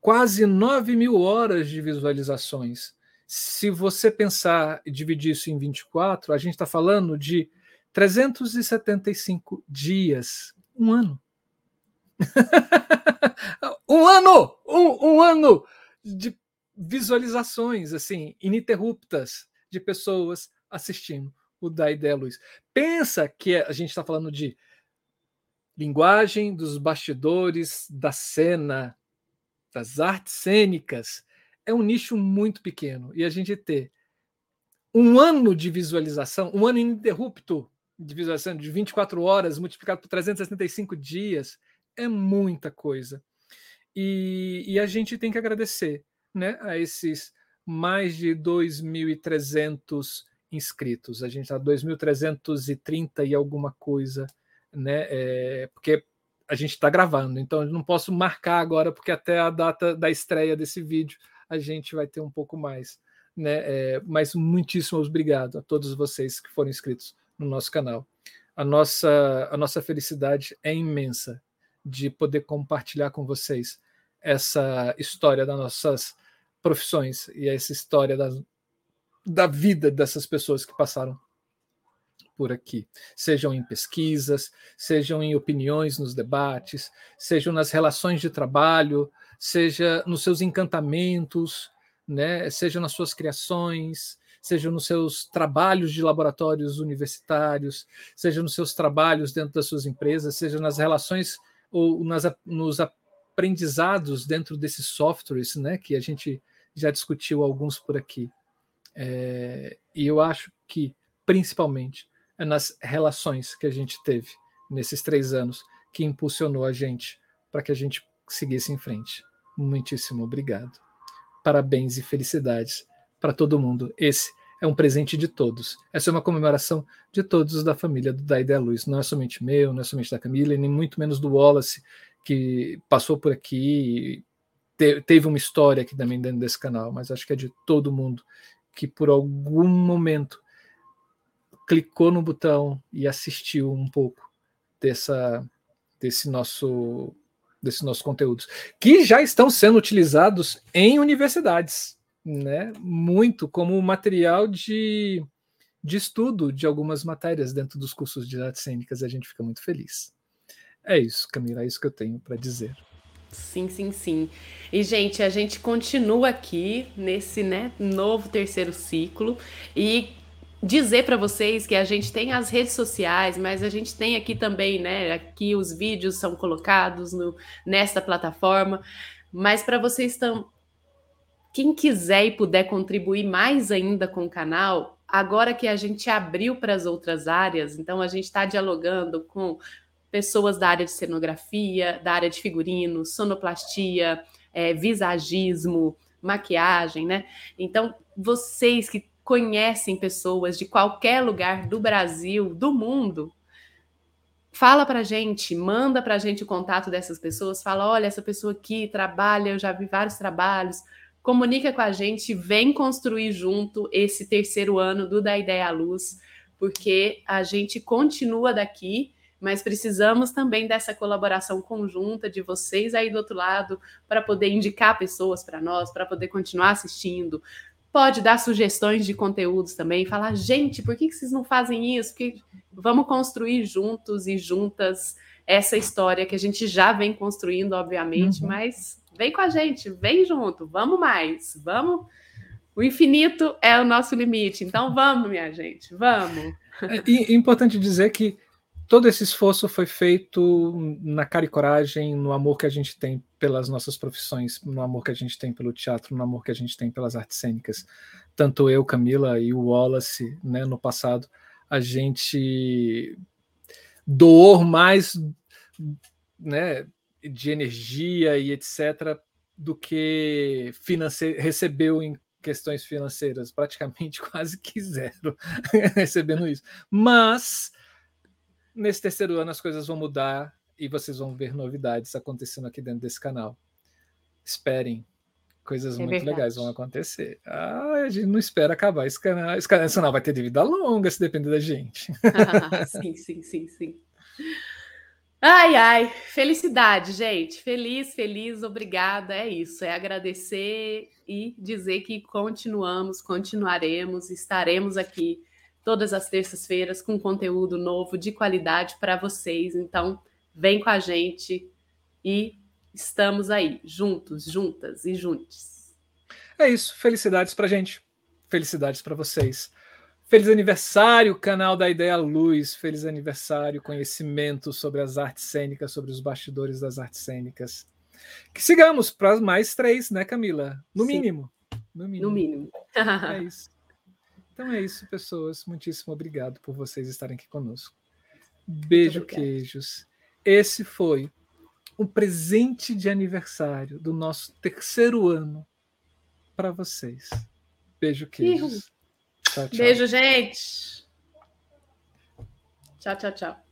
quase 9 mil horas de visualizações. se você pensar e dividir isso em 24, a gente está falando de 375 dias, um ano. um ano! Um, um ano de visualizações assim ininterruptas de pessoas assistindo o da ideia luz. Pensa que a gente está falando de linguagem dos bastidores da cena, das artes cênicas. É um nicho muito pequeno e a gente ter um ano de visualização, um ano ininterrupto de visualização de 24 horas multiplicado por 365 dias é muita coisa. E, e a gente tem que agradecer né, a esses mais de 2.300 inscritos. A gente está 2.330 e alguma coisa, né? É, porque a gente está gravando, então eu não posso marcar agora, porque até a data da estreia desse vídeo a gente vai ter um pouco mais. Né? É, mas muitíssimo obrigado a todos vocês que foram inscritos no nosso canal. A nossa, a nossa felicidade é imensa de poder compartilhar com vocês essa história das nossas profissões e essa história das, da vida dessas pessoas que passaram por aqui, sejam em pesquisas, sejam em opiniões nos debates, sejam nas relações de trabalho, seja nos seus encantamentos, né, seja nas suas criações, seja nos seus trabalhos de laboratórios universitários, seja nos seus trabalhos dentro das suas empresas, seja nas relações ou nas, nos aprendizados dentro desses softwares, né, que a gente já discutiu alguns por aqui. É, e eu acho que, principalmente, nas relações que a gente teve nesses três anos que impulsionou a gente para que a gente seguisse em frente. Muitíssimo obrigado. Parabéns e felicidades para todo mundo. Esse é um presente de todos. Essa é uma comemoração de todos da família do Da Ideia Luz. Não é somente meu, não é somente da Camila, nem muito menos do Wallace, que passou por aqui te, teve uma história aqui também dentro desse canal, mas acho que é de todo mundo que por algum momento clicou no botão e assistiu um pouco dessa desse nosso desse nossos conteúdos que já estão sendo utilizados em universidades, né? Muito como material de de estudo de algumas matérias dentro dos cursos de artes cênicas, a gente fica muito feliz. É isso, Camila, é isso que eu tenho para dizer. Sim, sim, sim. E, gente, a gente continua aqui nesse né, novo terceiro ciclo e dizer para vocês que a gente tem as redes sociais, mas a gente tem aqui também, né? Aqui os vídeos são colocados no, nesta plataforma. Mas para vocês estão. Quem quiser e puder contribuir mais ainda com o canal, agora que a gente abriu para as outras áreas, então a gente está dialogando com pessoas da área de cenografia, da área de figurino, sonoplastia, é, visagismo, maquiagem, né? Então, vocês que conhecem pessoas de qualquer lugar do Brasil, do mundo, fala para gente, manda para gente o contato dessas pessoas, fala, olha, essa pessoa aqui trabalha, eu já vi vários trabalhos, comunica com a gente, vem construir junto esse terceiro ano do Da Ideia à Luz, porque a gente continua daqui mas precisamos também dessa colaboração conjunta de vocês aí do outro lado para poder indicar pessoas para nós, para poder continuar assistindo. Pode dar sugestões de conteúdos também, falar, gente, por que, vocês não fazem isso? Porque vamos construir juntos e juntas essa história que a gente já vem construindo, obviamente, uhum. mas vem com a gente, vem junto, vamos mais, vamos. O infinito é o nosso limite, então vamos, minha gente, vamos. É, é importante dizer que todo esse esforço foi feito na cara e coragem, no amor que a gente tem pelas nossas profissões, no amor que a gente tem pelo teatro, no amor que a gente tem pelas artes cênicas. Tanto eu, Camila e o Wallace, né, no passado, a gente doou mais né, de energia e etc. do que recebeu em questões financeiras, praticamente quase que zero recebendo isso. Mas nesse terceiro ano as coisas vão mudar e vocês vão ver novidades acontecendo aqui dentro desse canal. Esperem, coisas é muito verdade. legais vão acontecer. Ah, a gente não espera acabar esse canal. Esse canal, esse canal vai ter vida longa se depender da gente. Ah, sim, sim, sim, sim. Ai, ai, felicidade, gente. Feliz, feliz, obrigada. É isso, é agradecer e dizer que continuamos, continuaremos, estaremos aqui todas as terças-feiras com conteúdo novo de qualidade para vocês. Então, vem com a gente e estamos aí, juntos, juntas e juntos. É isso, felicidades para gente, felicidades para vocês. Feliz aniversário, canal da Ideia Luz. Feliz aniversário, conhecimento sobre as artes cênicas, sobre os bastidores das artes cênicas. Que sigamos para mais três, né, Camila? No Sim. mínimo. No mínimo. No mínimo. é isso. Então é isso, pessoas. Muitíssimo obrigado por vocês estarem aqui conosco. Beijo, queijos. Esse foi o presente de aniversário do nosso terceiro ano para vocês. Beijo, queijos. Tchau, tchau. Beijo, gente. Tchau, tchau, tchau.